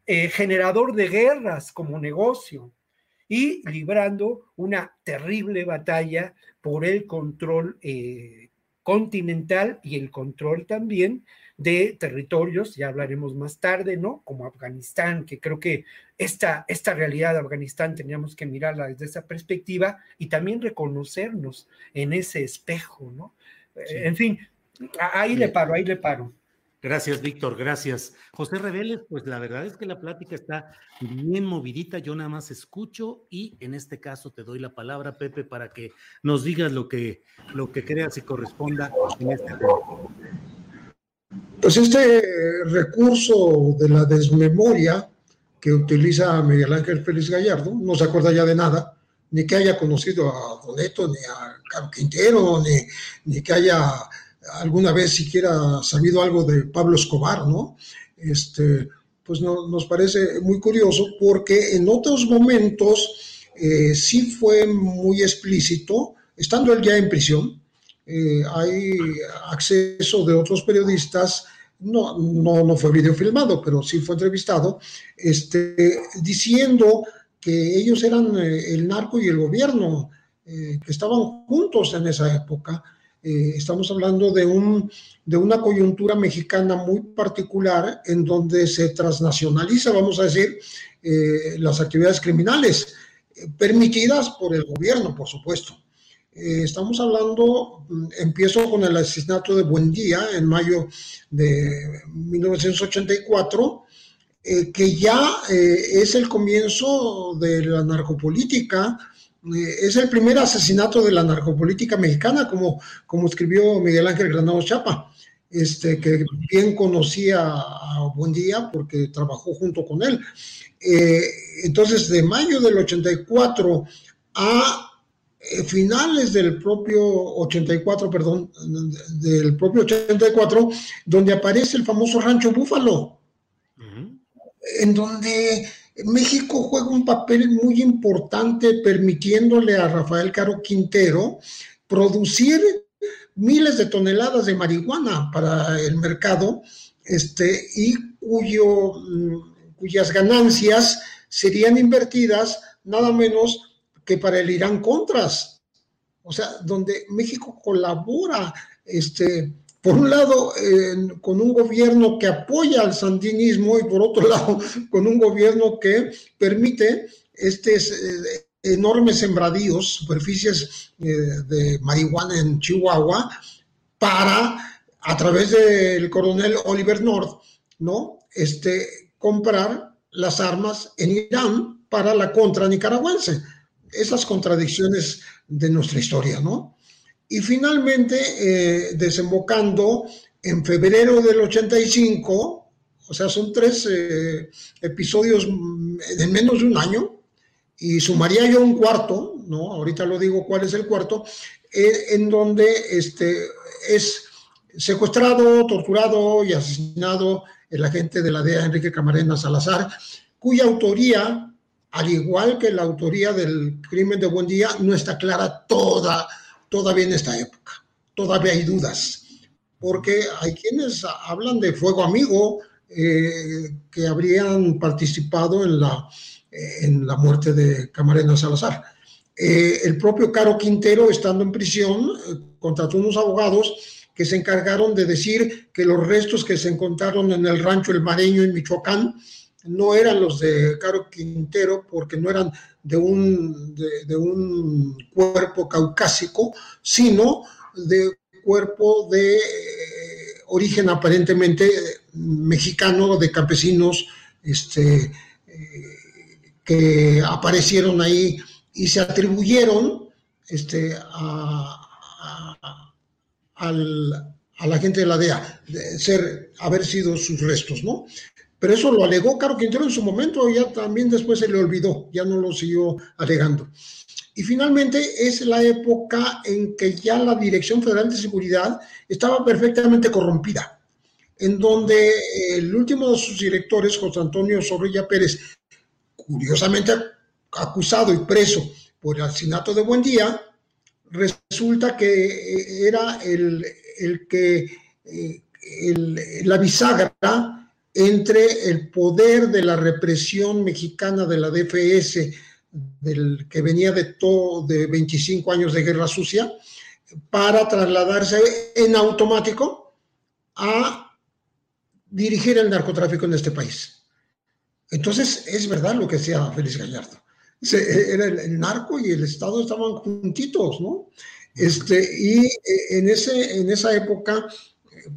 eh, generador de guerras como negocio y librando una terrible batalla por el control eh, continental y el control también de territorios, ya hablaremos más tarde, ¿no? Como Afganistán, que creo que esta, esta realidad de Afganistán teníamos que mirarla desde esa perspectiva y también reconocernos en ese espejo, ¿no? En fin, Ahí le paro, ahí le paro. Gracias, Víctor, gracias. José Reveles, pues la verdad es que la plática está bien movidita, yo nada más escucho y en este caso te doy la palabra, Pepe, para que nos digas lo que, lo que creas y corresponda en este. Pues este recurso de la desmemoria que utiliza Miguel Ángel Félix Gallardo, no se acuerda ya de nada, ni que haya conocido a Doneto, ni a Quintero, ni, ni que haya alguna vez siquiera sabido algo de Pablo Escobar, ¿no? Este, pues no, nos parece muy curioso porque en otros momentos eh, sí fue muy explícito, estando él ya en prisión, eh, hay acceso de otros periodistas, no, no, no fue video filmado, pero sí fue entrevistado, este, diciendo que ellos eran eh, el narco y el gobierno, que estaban juntos en esa época eh, estamos hablando de, un, de una coyuntura mexicana muy particular en donde se transnacionaliza, vamos a decir, eh, las actividades criminales, eh, permitidas por el gobierno, por supuesto. estamos hablando, mm, empiezo con el asesinato de Buendía en mayo de 1984, que ya es el comienzo de la narcopolítica, eh, es el primer asesinato de la narcopolítica mexicana, como, como escribió Miguel Ángel Granado Chapa, este, que bien conocía a Buendía porque trabajó junto con él. Eh, entonces, de mayo del 84 a eh, finales del propio 84, perdón, del propio 84, donde aparece el famoso Rancho Búfalo, en donde México juega un papel muy importante permitiéndole a Rafael Caro Quintero producir miles de toneladas de marihuana para el mercado este, y cuyo, mm, cuyas ganancias serían invertidas nada menos que para el Irán Contras. O sea, donde México colabora este, por un lado, con un gobierno que apoya al sandinismo y por otro lado, con un gobierno que permite estos eh, enormes sembradíos, superficies eh, de marihuana en Chihuahua, para, a través del coronel Oliver North, ¿no? Este, comprar las armas en Irán para la contra nicaragüense. Esas contradicciones de nuestra historia, ¿no? Y finalmente eh, desembocando en febrero del 85, o sea, son tres eh, episodios de menos de un año, y sumaría yo un cuarto, ¿no? Ahorita lo digo cuál es el cuarto, eh, en donde este, es secuestrado, torturado y asesinado el agente de la DEA, Enrique Camarena Salazar, cuya autoría, al igual que la autoría del crimen de Buen Día, no está clara toda todavía en esta época. Todavía hay dudas, porque hay quienes hablan de fuego amigo eh, que habrían participado en la, eh, en la muerte de Camarena Salazar. Eh, el propio Caro Quintero, estando en prisión, contrató unos abogados que se encargaron de decir que los restos que se encontraron en el rancho El Mareño en Michoacán no eran los de Caro Quintero porque no eran de un, de, un cuerpo caucásico, sino de cuerpo de eh, origen aparentemente mexicano, de campesinos este, eh, que aparecieron ahí y se atribuyeron este, a, la gente de la DEA, de ser, haber sido sus restos, ¿no? Pero eso lo alegó Caro Quintero en su momento, ya también después se le olvidó, ya no lo siguió alegando. Y finalmente es la época en que ya la Dirección Federal de Seguridad estaba perfectamente corrompida, en donde el último de sus directores, José Antonio Zorrilla Pérez, curiosamente acusado y preso por el asesinato de Buendía, resulta que era el, que eh, la bisagra entre el poder de la represión mexicana de la DFS, del que venía de todo de 25 años de guerra sucia, para trasladarse en automático a dirigir el narcotráfico en este país. Entonces, es verdad lo que decía Félix Gallardo. era el, narco y el Estado estaban juntitos, ¿no? Este, y eh, en, ese, en esa época,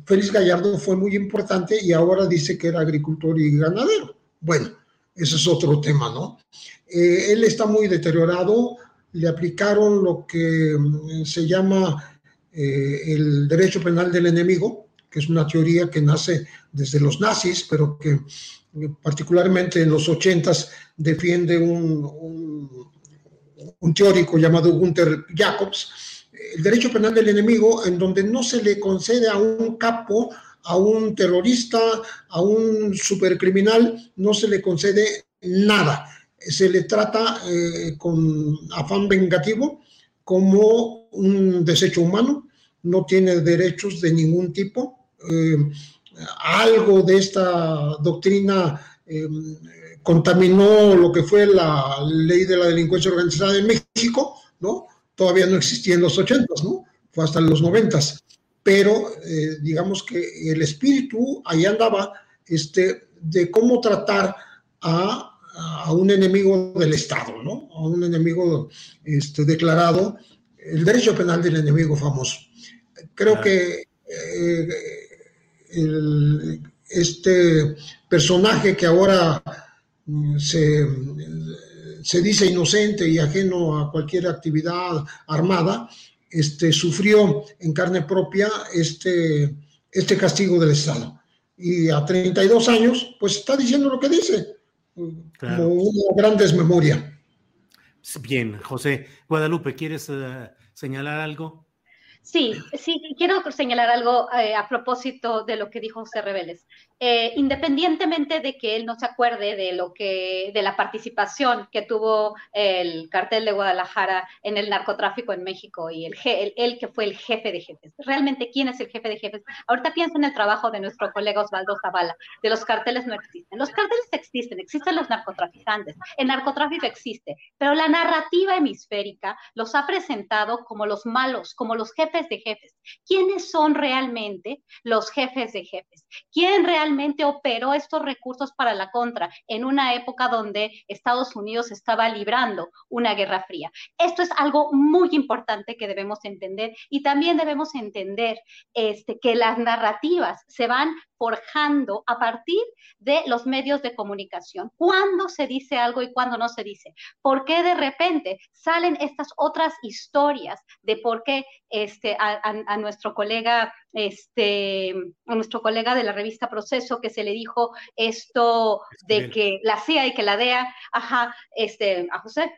Félix Gallardo fue muy importante y ahora dice que era agricultor y ganadero. Bueno, ese es otro tema, ¿no? Eh, él está muy deteriorado, le aplicaron lo que mm, se llama eh, el derecho penal del enemigo, que es una teoría que nace desde los nazis, pero que particularmente en los ochentas defiende un, un, teórico llamado Gunther Jacobs, el derecho penal del enemigo, en donde no se le concede a un capo, a un terrorista, a un supercriminal, no se le concede nada. Se le trata eh, con afán vengativo como un desecho humano, no tiene derechos de ningún tipo. Eh, algo de esta doctrina em, contaminó lo que fue la ley de la delincuencia organizada en México, ¿no? Todavía no existía en los ochentas, ¿no? Fue hasta los noventas. Pero eh, digamos que el espíritu ahí andaba este, de cómo tratar a, un enemigo del Estado, ¿no? A un enemigo este, declarado, el derecho penal del enemigo famoso. Creo que eh, este personaje que ahora mm, se, se, dice inocente y ajeno a cualquier actividad armada, este, sufrió en carne propia este, este castigo del Estado. Y a 32 años, pues está diciendo lo que dice, como una gran desmemoria. Bien, José. Guadalupe, ¿quieres eh, señalar algo? Sí, sí, quiero señalar algo eh, a propósito de lo que dijo José Reveles. Eh, independientemente de que él no se acuerde de lo que, de la participación que tuvo el cartel de Guadalajara en el narcotráfico en México y el, él que fue el jefe de jefes. Realmente, ¿quién es el jefe de jefes? Ahorita pienso en el trabajo de nuestro colega Osvaldo Zavala, de los carteles no existen. Los carteles existen, existen los narcotraficantes, el narcotráfico existe, pero la narrativa hemisférica los ha presentado como los malos, como los jefes de jefes. ¿Quiénes son realmente los jefes de jefes? ¿Quién realmente operó estos recursos para la contra en una época donde Estados Unidos estaba librando una guerra fría. Esto es algo muy importante que debemos entender y también debemos entender este, que las narrativas se van forjando a partir de los medios de comunicación. ¿Cuándo se dice algo y cuándo no se dice? ¿Por qué de repente salen estas otras historias de por qué este, a, nuestro colega, este, a nuestro colega de la revista Proceso, que se le dijo esto de que la CIA y que la DEA, ajá, este, a José,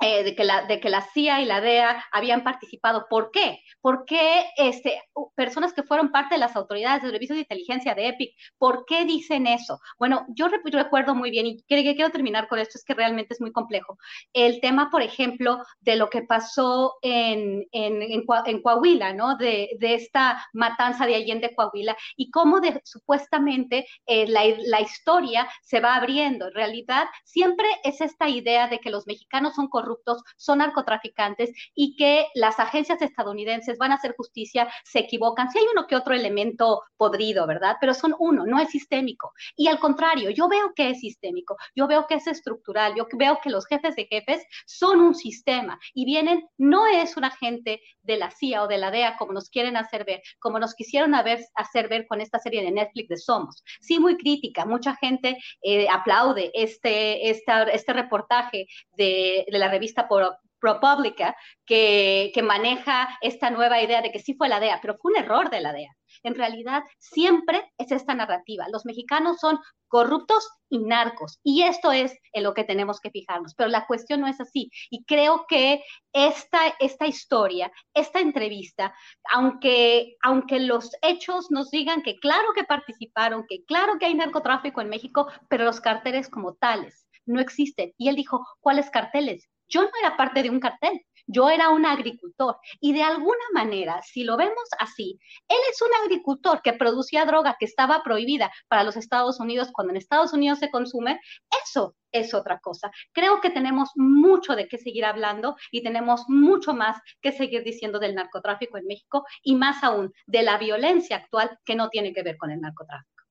eh, de, que la, de que la CIA y la DEA habían participado. ¿Por qué? ¿Por qué este, personas que fueron parte de las autoridades de servicios de inteligencia de EPIC, ¿por qué dicen eso? Bueno, yo recuerdo muy bien, y quiero terminar con esto, es que realmente es muy complejo, el tema, por ejemplo, de lo que pasó en, en, en, Coahuila, ¿no? De, de, esta matanza de Allende, Coahuila, y cómo de, supuestamente eh, la, la historia se va abriendo. En realidad, siempre es esta idea de que los mexicanos son corruptos corruptos, son narcotraficantes y que las agencias estadounidenses van a hacer justicia, se equivocan. Si hay uno que otro elemento podrido, ¿verdad? Pero son uno, no es sistémico. Y al contrario, yo veo que es sistémico, yo veo que es estructural, yo veo que los jefes de jefes son un sistema y vienen, no es un agente de la CIA o de la DEA como nos quieren hacer ver, como nos quisieron hacer ver con esta serie de Netflix de Somos. Sí, muy crítica, mucha gente eh, aplaude este, este reportaje de, de la revista por, ProPublica que, que maneja esta nueva idea de que sí fue la DEA, pero fue un error de la DEA. En realidad, siempre es esta narrativa. Los mexicanos son corruptos y narcos. Y esto es en lo que tenemos que fijarnos. Pero la cuestión no es así. Y creo que esta, esta historia, esta entrevista, aunque, aunque los hechos nos digan que claro que participaron, que claro que hay narcotráfico en México, pero los carteles como tales no existen. Y él dijo, ¿cuáles carteles? Yo no era parte de un cartel, yo era un agricultor y de alguna manera, si lo vemos así, él es un agricultor que producía droga que estaba prohibida para los Estados Unidos cuando en Estados Unidos se consume, eso es otra cosa. Creo que tenemos mucho de qué seguir hablando y tenemos mucho más que seguir diciendo del narcotráfico en México y más aún de la violencia actual que no tiene que ver con el narcotráfico.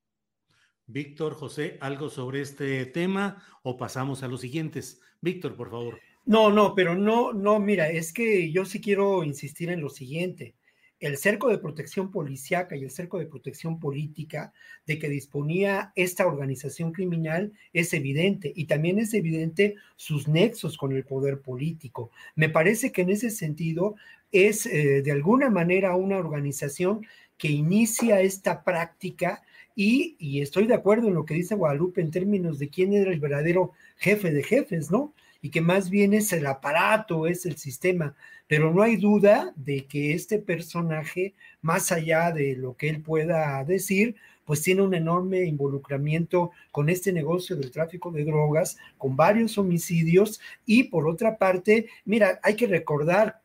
Víctor, José, ¿algo sobre este tema o pasamos a los siguientes? Víctor, por favor. No, no, pero no, no, mira, es que yo sí quiero insistir en lo siguiente. El cerco de protección policiaca y el cerco de protección política de que disponía esta organización criminal es evidente y también es evidente sus nexos con el poder político. Me parece que en ese sentido es eh, de alguna manera una organización que inicia esta práctica y, estoy de acuerdo en lo que dice Guadalupe en términos de quién era el verdadero jefe de jefes, ¿no? Y que más bien es el aparato, es el sistema. Pero no hay duda de que este personaje, más allá de lo que él pueda decir, pues tiene un enorme involucramiento con este negocio del tráfico de drogas, con varios homicidios y por otra parte, mira, hay que recordar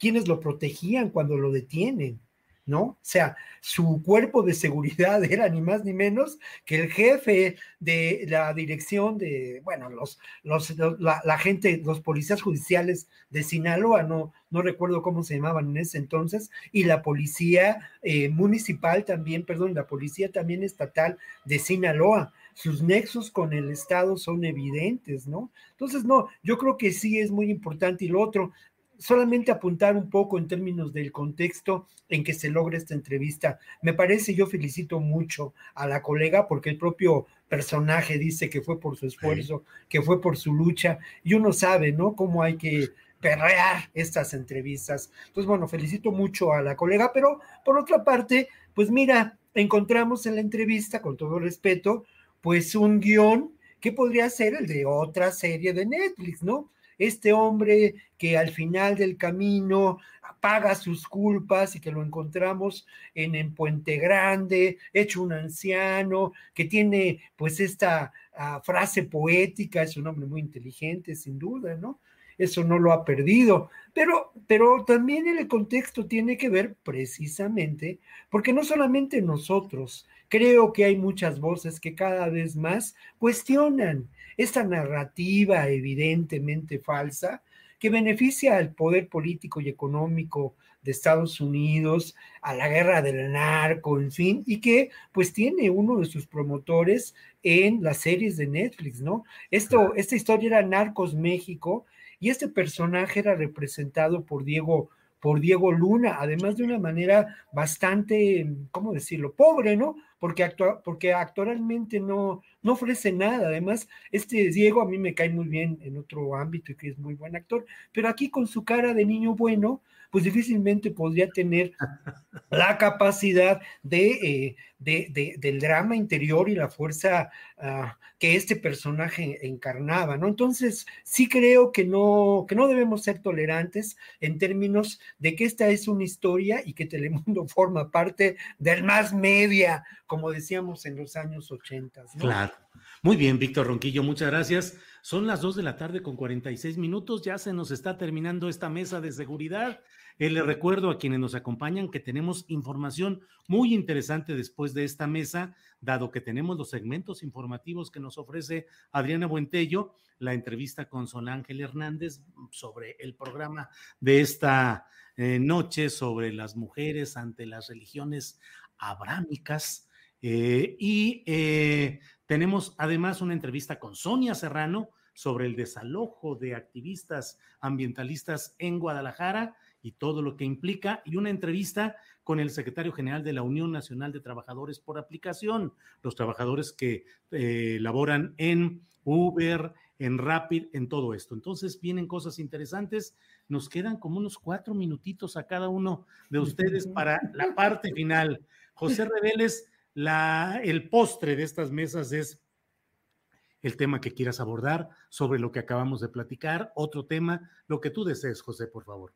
quiénes lo protegían cuando lo detienen. ¿No? O sea, su cuerpo de seguridad era ni más ni menos que el jefe de la dirección de, bueno, los, los, la, gente, los policías judiciales de Sinaloa, no, no recuerdo cómo se llamaban en ese entonces, y la policía eh, municipal también, perdón, la policía también estatal de Sinaloa. Sus nexos con el Estado son evidentes, ¿no? Entonces, no, yo creo que sí es muy importante. Y lo otro, solamente apuntar un poco en términos del contexto en que se logra esta entrevista. Me parece, yo felicito mucho a la colega porque el propio personaje dice que fue por su esfuerzo, que fue por su lucha, y uno sabe, ¿no? Cómo hay que perrear estas entrevistas. Entonces, bueno, felicito mucho a la colega, pero por otra parte, pues mira, encontramos en la entrevista, con todo respeto, pues un guion que podría ser el de otra serie de Netflix, ¿no? Este hombre que al final del camino paga sus culpas y que lo encontramos en, en Puente Grande, hecho un anciano, que tiene pues esta ah, frase poética, es un hombre muy inteligente, sin duda, ¿no? Eso no lo ha perdido, pero, pero también el contexto tiene que ver precisamente, porque no solamente nosotros, creo que hay muchas voces que cada vez más cuestionan esta narrativa evidentemente falsa que beneficia al poder político y económico de Estados Unidos, a la guerra del narco, en fin, y que pues tiene uno de sus promotores en las series de Netflix, ¿no? Esto, esta historia era Narcos México y este personaje era representado por Diego por Diego Luna, además de una manera bastante, ¿cómo decirlo?, pobre, ¿no? Porque, actua porque actualmente no, no ofrece nada. Además, este Diego a mí me cae muy bien en otro ámbito y que es muy buen actor, pero aquí con su cara de niño bueno, pues difícilmente podría tener la capacidad de, eh, del drama interior y la fuerza ah, que este personaje encarnaba, ¿no? Entonces, sí creo que no, que no debemos ser tolerantes en términos de que esta es una historia y que Telemundo forma parte del más media, como decíamos en los años 80. ¿no? Claro. Muy bien, Víctor Ronquillo, muchas gracias. Son las dos de la tarde con 46 minutos, ya se nos está terminando esta mesa de seguridad. Eh, le recuerdo a quienes nos acompañan que tenemos información muy interesante después de esta mesa, dado que tenemos los segmentos informativos que nos ofrece Adriana Buentello, la entrevista con Son Ángel Hernández sobre el programa de esta eh, noche sobre las mujeres ante las religiones abrámicas. Eh, y tenemos además una entrevista con Sonia Serrano sobre el desalojo de activistas ambientalistas en Guadalajara y todo lo que implica, y una entrevista con el secretario general de la Unión Nacional de Trabajadores por Aplicación, los trabajadores que eh, laboran en Uber, en Rapid, en todo esto. Entonces vienen cosas interesantes. Nos quedan como unos cuatro minutitos a cada uno de ustedes para la parte final. José Reveles la, el postre de estas mesas es el tema que quieras abordar, sobre lo que acabamos de platicar, otro tema, lo que tú desees, José, por favor.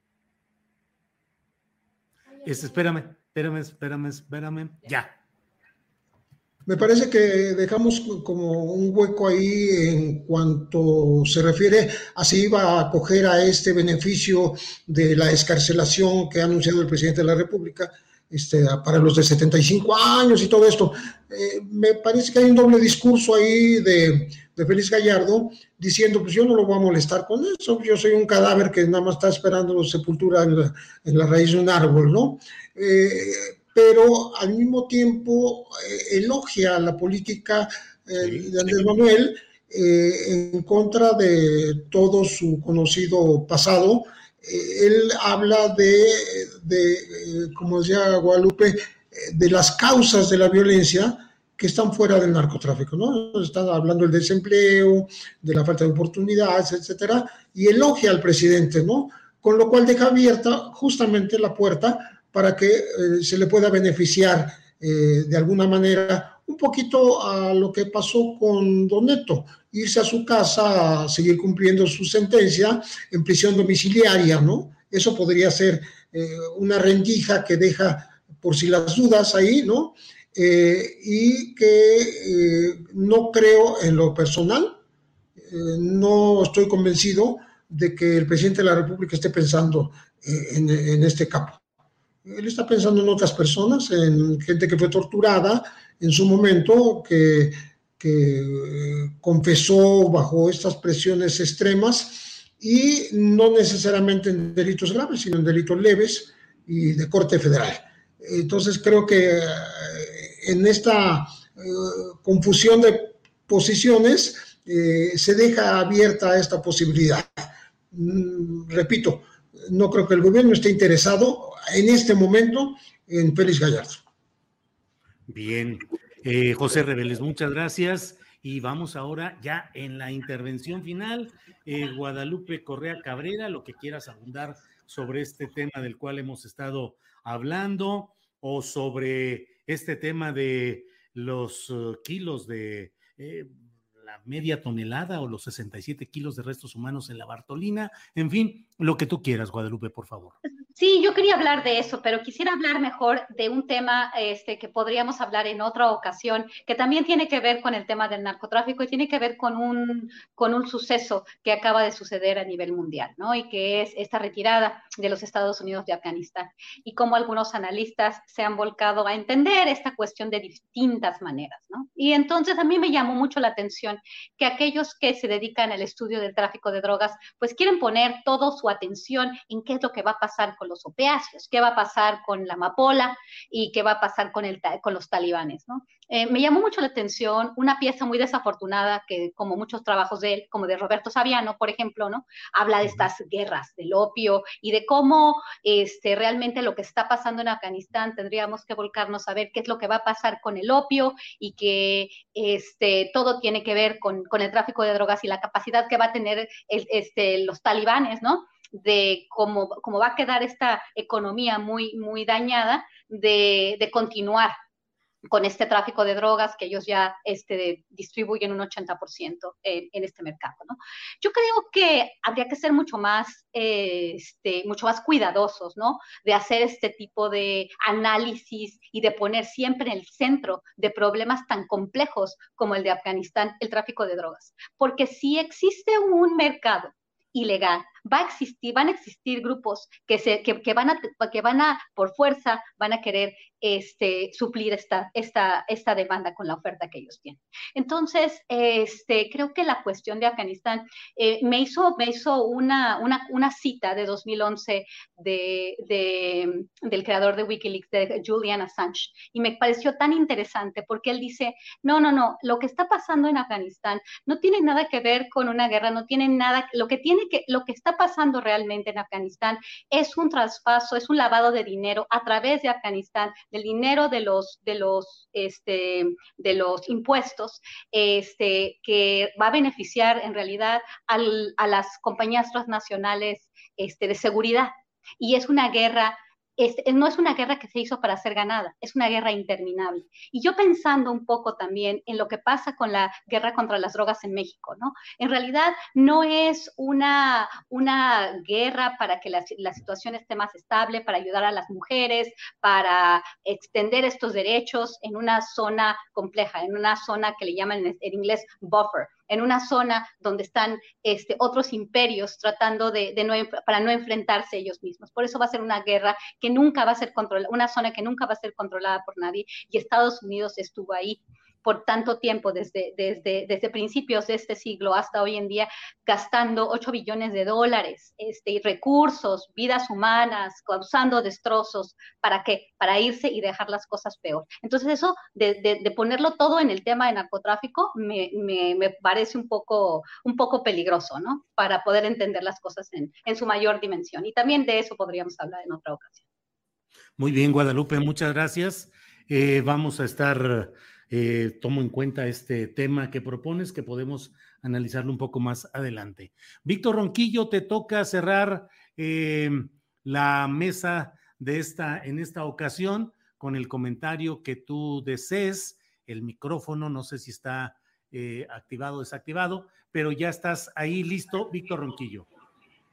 Es, espérame, espérame, espérame, espérame, ya. Me parece que dejamos como un hueco ahí en cuanto se refiere a si iba a acoger a este beneficio de la escarcelación que ha anunciado el presidente de la República este, para los de 75 años y todo esto. Eh, me parece que hay un doble discurso ahí de, de Félix Gallardo diciendo, pues yo no lo voy a molestar con eso, yo soy un cadáver que nada más está esperando sepultura en la, raíz de un árbol, ¿no? Eh, pero al mismo tiempo eh, elogia la política de Andrés Manuel en contra de todo su conocido pasado. Él habla de, de como decía Guadalupe, de las causas de la violencia, que están fuera del narcotráfico, ¿no? Están hablando del desempleo, de la falta de oportunidades, etcétera, y elogia al presidente, ¿no? Con lo cual deja abierta justamente la puerta para que eh, se le pueda beneficiar eh, de alguna manera un poquito a lo que pasó con Don Neto, irse a su casa a seguir cumpliendo su sentencia en prisión domiciliaria, ¿no? Eso podría ser eh, una rendija que deja por si las dudas ahí, ¿no? Eh, y que eh, no creo en lo personal, eh, no estoy convencido de que el presidente de la República esté pensando en, este capo. Él está pensando en otras personas, en gente que fue torturada en su momento, que, que confesó bajo estas presiones extremas y no necesariamente en delitos graves, sino en delitos leves y de corte federal. Entonces creo que en esta eh, confusión de posiciones eh, se deja abierta esta posibilidad. Mm, repito, no creo que el gobierno esté interesado en este momento en Félix Gallardo. Bien, eh, José Reveles, muchas gracias. Y vamos ahora ya en la intervención final. Guadalupe Correa Cabrera, lo que quieras abundar sobre este tema del cual hemos estado hablando o sobre este tema de los uh, kilos de eh, la media tonelada o los 67 kilos de restos humanos en la Bartolina, en fin, lo que tú quieras, Guadalupe, por favor. Sí, yo quería hablar de eso, pero quisiera hablar mejor de un tema este, que podríamos hablar en otra ocasión, que también tiene que ver con el tema del narcotráfico y tiene que ver con un, con un suceso que acaba de suceder a nivel mundial, ¿no? Y que es esta retirada de los Estados Unidos de Afganistán y cómo algunos analistas se han volcado a entender esta cuestión de distintas maneras, ¿no? Y entonces a mí me llamó mucho la atención que aquellos que se dedican al estudio del tráfico de drogas, pues quieren poner todo su atención en qué es lo que va a pasar con los opiáceos, qué va a pasar con la amapola y qué va a pasar con, el, con los talibanes, ¿no? Eh, me llamó mucho la atención una pieza muy desafortunada que, como muchos trabajos de él, como de Roberto Saviano, por ejemplo, ¿no? Habla de estas guerras del opio y de cómo este, realmente lo que está pasando en Afganistán tendríamos que volcarnos a ver qué es lo que va a pasar con el opio y que este, todo tiene que ver con, con el tráfico de drogas y la capacidad que va a tener este, los talibanes, ¿no? de cómo, cómo, va a quedar esta economía muy, muy dañada de, de continuar con este tráfico de drogas que ellos ya este, distribuyen un 80% en, este mercado. ¿no? Yo creo que habría que ser mucho más, eh, este, mucho más cuidadosos, ¿no? De hacer este tipo de análisis y de poner siempre en el centro de problemas tan complejos como el de Afganistán, el tráfico de drogas. Porque si existe un mercado ilegal. Va a existir, van a existir grupos que, se, que, van, a, que van a, por fuerza, van a querer este, suplir esta, esta, esta demanda con la oferta que ellos tienen. Entonces, este, creo que la cuestión de Afganistán eh, me, hizo, me hizo una, una, una cita de 2011 de, de, del creador de Wikileaks, de Julian Assange, y me pareció tan interesante porque él dice, no, no, no, lo que está pasando en Afganistán no tiene nada que ver con una guerra, no tiene nada, lo que tiene que, lo que está pasando realmente en Afganistán es un traspaso, es un lavado de dinero a través de Afganistán del dinero de los, de los, este, de los impuestos, este, que va a beneficiar en realidad al, a las compañías transnacionales este, de seguridad. Y es una guerra no es una guerra que se hizo para ser ganada, es una guerra interminable. Y yo pensando un poco también en lo que pasa con la guerra contra las drogas en México, ¿no? En realidad no es una, una guerra para que la, situación esté más estable, para ayudar a las mujeres, para extender estos derechos en una zona compleja, en una zona que le llaman en inglés buffer, en una zona donde están este, otros imperios tratando de, para no enfrentarse ellos mismos. Por eso va a ser una guerra que nunca va a ser controlada, una zona que nunca va a ser controlada por nadie y Estados Unidos estuvo ahí por tanto tiempo, desde, desde, desde principios de este siglo hasta hoy en día, gastando 8 billones de dólares, este, recursos, vidas humanas, causando destrozos, ¿para qué? Para irse y dejar las cosas peor. Entonces eso de, ponerlo todo en el tema de narcotráfico me, me, parece un poco, un poco peligroso, ¿no? Para poder entender las cosas en, en su mayor dimensión. Y también de eso podríamos hablar en otra ocasión. Muy bien, Guadalupe, muchas gracias. Eh, vamos a estar, eh, tomo en cuenta este tema que propones, que podemos analizarlo un poco más adelante. Víctor Ronquillo, te toca cerrar eh, la mesa de esta, en esta ocasión con el comentario que tú desees. El micrófono, no sé si está activado o desactivado, pero ya estás ahí listo, Víctor Ronquillo.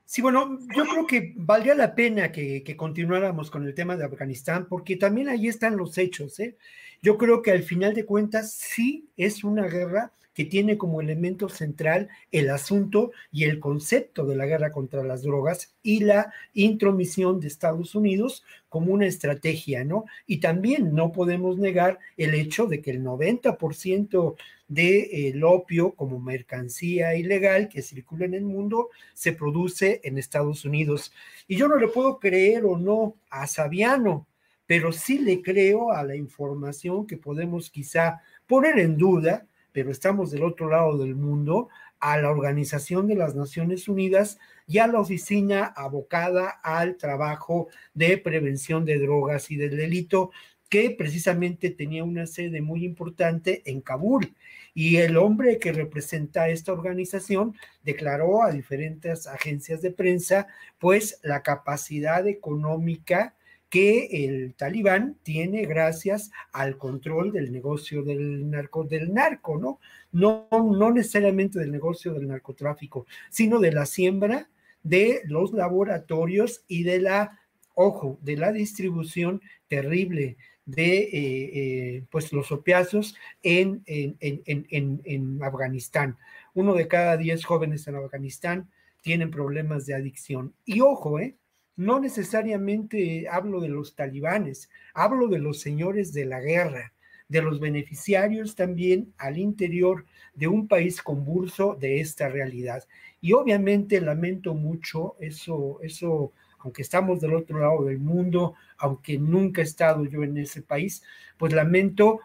Sí, bueno, yo creo que valdría la pena que, continuáramos con el tema de Afganistán, porque también ahí están los hechos. ¿eh? Yo creo que al final de cuentas sí es una guerra que tiene como elemento central el asunto y el concepto de la guerra contra las drogas y la intromisión de Estados Unidos como una estrategia, ¿no? Y también no podemos negar el hecho de que el 90% del opio como mercancía ilegal que circula en el mundo se produce en Estados Unidos. Y yo no le puedo creer o no a Saviano, pero sí le creo a la información que podemos quizá poner en duda pero estamos del otro lado del mundo, a la Organización de las Naciones Unidas y a la oficina abocada al trabajo de prevención de drogas y del delito, que precisamente tenía una sede muy importante en Kabul. Y el hombre que representa esta organización declaró a diferentes agencias de prensa, pues la capacidad económica que el talibán tiene gracias al control del negocio del narco, del narco, ¿no? No, no necesariamente del negocio del narcotráfico, sino de la siembra de los laboratorios y de la, ojo, de la distribución terrible de eh, eh, pues los opiáceos en, en, en, en, Afganistán. Uno de cada diez jóvenes en Afganistán tienen problemas de adicción. Y ojo, ¿eh? No necesariamente hablo de los talibanes, hablo de los señores de la guerra, de los beneficiarios también al interior de un país convulso de esta realidad. Y obviamente lamento mucho eso, eso, aunque estamos del otro lado del mundo, aunque nunca he estado yo en ese país, pues lamento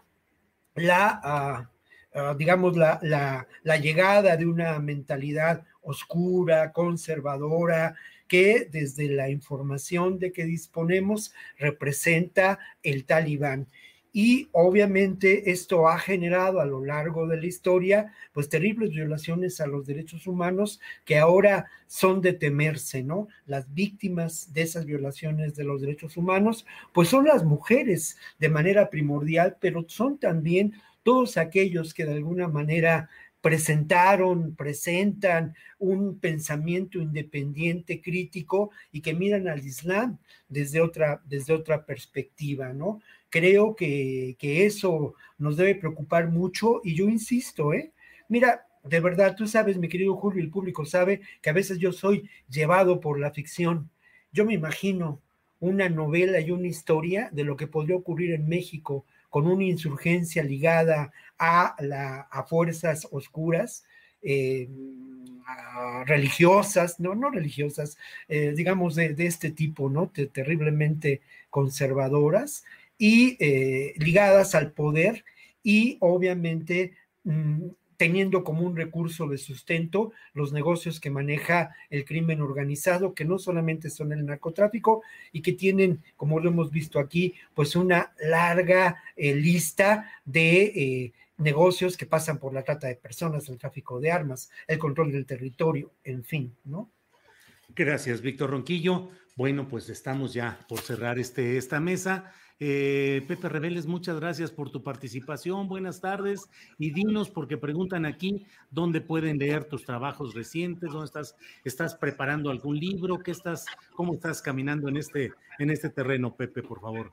la, ah, digamos, la, la llegada de una mentalidad oscura, conservadora, que desde la información de que disponemos representa el talibán. Y obviamente esto ha generado a lo largo de la historia pues terribles violaciones a los derechos humanos que ahora son de temerse, ¿no? Las víctimas de esas violaciones de los derechos humanos pues son las mujeres de manera primordial, pero son también todos aquellos que de alguna manera presentaron, presentan un pensamiento independiente, crítico y que miran al Islam desde otra, desde otra perspectiva, ¿no? Creo que, que eso nos debe preocupar mucho y yo insisto, ¿eh? Mira, de verdad, tú sabes, mi querido Julio, el público sabe que a veces yo soy llevado por la ficción. Yo me imagino una novela y una historia de lo que podría ocurrir en México con una insurgencia ligada a, la, fuerzas oscuras, eh, religiosas, no, no religiosas, eh, digamos de, este tipo, ¿no? terriblemente conservadoras y eh, ligadas al poder y obviamente mm, teniendo como un recurso de sustento los negocios que maneja el crimen organizado, que no solamente son el narcotráfico y que tienen, como lo hemos visto aquí, pues una larga eh, lista de eh, negocios que pasan por la trata de personas, el tráfico de armas, el control del territorio, en fin, ¿no? Gracias, Víctor Ronquillo. Bueno, pues estamos ya por cerrar este, esta mesa. Eh, Pepe Rebeles, muchas gracias por tu participación. Buenas tardes. Y dinos, porque preguntan aquí, ¿dónde pueden leer tus trabajos recientes? ¿Dónde estás? ¿Estás preparando algún libro? ¿Qué estás, cómo estás caminando en este, en este terreno, Pepe, por favor?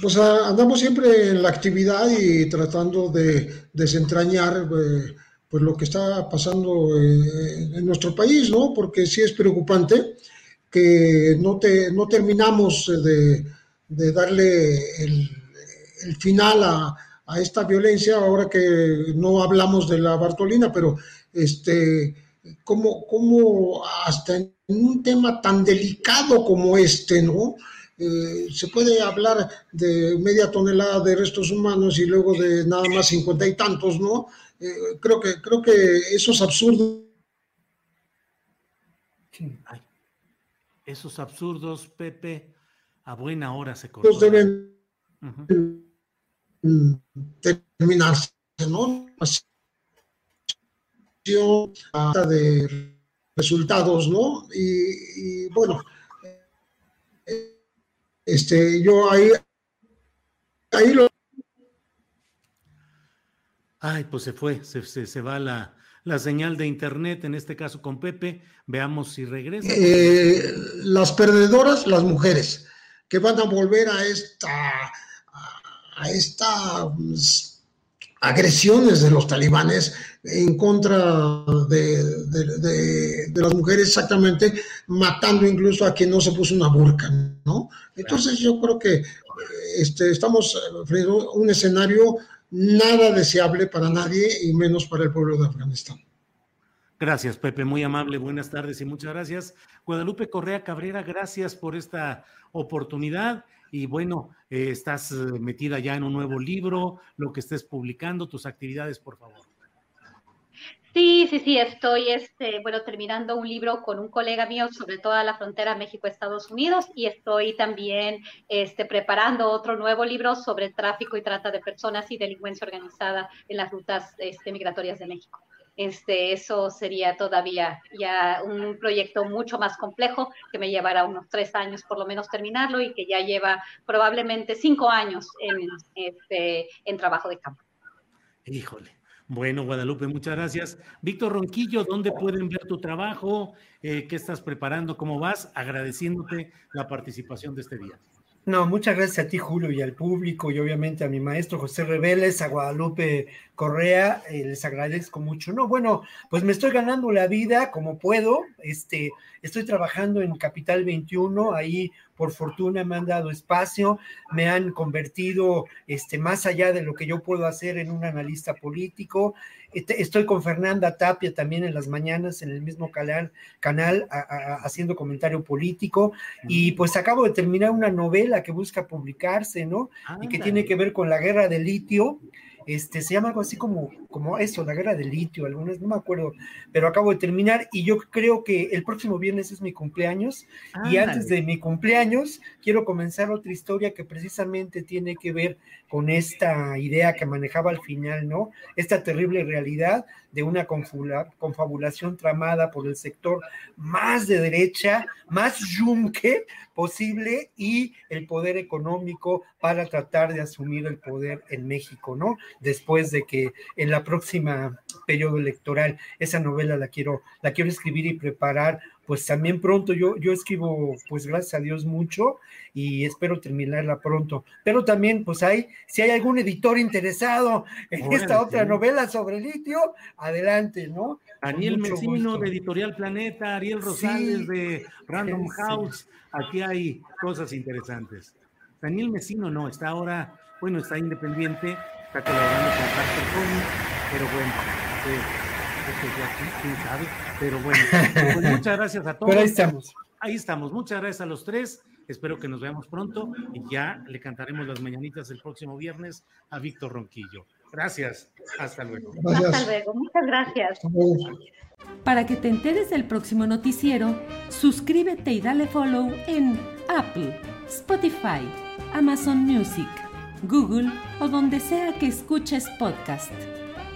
Pues ah, andamos siempre en la actividad y tratando de desentrañar eh, pues lo que está pasando eh, en nuestro país, ¿no? Porque sí es preocupante que no, te, no terminamos de de darle el, final a, esta violencia, ahora que no hablamos de la Bartolina, pero este, cómo, cómo hasta en un tema tan delicado como este, ¿no? Eh, se puede hablar de media tonelada de restos humanos y luego de nada más cincuenta y tantos, ¿no? Eh, creo que creo que esos absurdos. Esos absurdos, Pepe, a buena hora se cortan. deben terminarse, ¿no? de resultados, ¿no? Y, bueno, este, yo ahí, ahí lo... Ay, pues se fue, se, se, va la, la, señal de internet, en este caso con Pepe, veamos si regresa. Eh, las perdedoras, las mujeres, que van a volver a esta, a esta agresiones de los talibanes en contra de, las mujeres, exactamente, matando incluso a quien no se puso una burka, ¿no? Entonces yo creo que este, estamos frente a un escenario nada deseable para nadie y menos para el pueblo de Afganistán. Gracias, Pepe, muy amable, buenas tardes y muchas gracias. Guadalupe Correa Cabrera, gracias por esta oportunidad y bueno, eh, estás eh, metida ya en un nuevo libro, lo que estés publicando, tus actividades, por favor. Sí, sí, sí, estoy, este, bueno, terminando un libro con un colega mío sobre toda la frontera México-Estados Unidos y estoy también este, preparando otro nuevo libro sobre tráfico y trata de personas y delincuencia organizada en las rutas este, migratorias de México. Este, eso sería todavía ya un proyecto mucho más complejo que me llevará unos tres años por lo menos terminarlo y que ya lleva probablemente cinco años en, este, en trabajo de campo. Híjole. Bueno, Guadalupe, muchas gracias. Víctor Ronquillo, ¿dónde pueden ver tu trabajo? Eh, ¿Qué estás preparando? ¿Cómo vas? Agradeciéndote la participación de este día. No, muchas gracias a ti, Julio, y al público, y obviamente a mi maestro José Reveles, a Guadalupe Correa, eh, les agradezco mucho. No, bueno, pues me estoy ganando la vida como puedo, este, estoy trabajando en Capital 21, ahí por fortuna me han dado espacio, me han convertido este, más allá de lo que yo puedo hacer en un analista político, este, estoy con Fernanda Tapia también en las mañanas en el mismo canal, canal haciendo comentario político. Y pues acabo de terminar una novela que busca publicarse, ¿no? Y que tiene que ver con la guerra del litio este, se llama algo así como, como eso, la guerra del litio, algunas, no me acuerdo, pero acabo de terminar y yo creo que el próximo viernes es mi cumpleaños y antes de mi cumpleaños quiero comenzar otra historia que precisamente tiene que ver con esta idea que manejaba al final, ¿no? Esta terrible realidad de una confabulación tramada por el sector más de derecha, más yunque posible y el poder económico para tratar de asumir el poder en México, ¿no? Después de que en la próxima periodo electoral esa novela la quiero, la quiero escribir y preparar pues también pronto yo, yo escribo, pues gracias a Dios mucho y espero terminarla pronto. Pero también, pues hay, si hay algún editor interesado en esta otra novela sobre litio, adelante, ¿no? Daniel Mesino de Editorial Planeta, Ariel Rosales de Random House, aquí hay cosas interesantes. Daniel Mesino no, está ahora, bueno, está independiente, está colaborando con Carter pero bueno, eh, pero bueno, pues muchas gracias a todos. Pero ahí estamos. Ahí estamos, muchas gracias a los tres. Espero que nos veamos pronto y ya le cantaremos las mañanitas el próximo viernes a Víctor Ronquillo. Gracias, hasta luego. Hasta luego, muchas gracias. Para que te enteres del próximo noticiero, suscríbete y dale follow en Apple, Spotify, Amazon Music, Google o donde sea que escuches podcast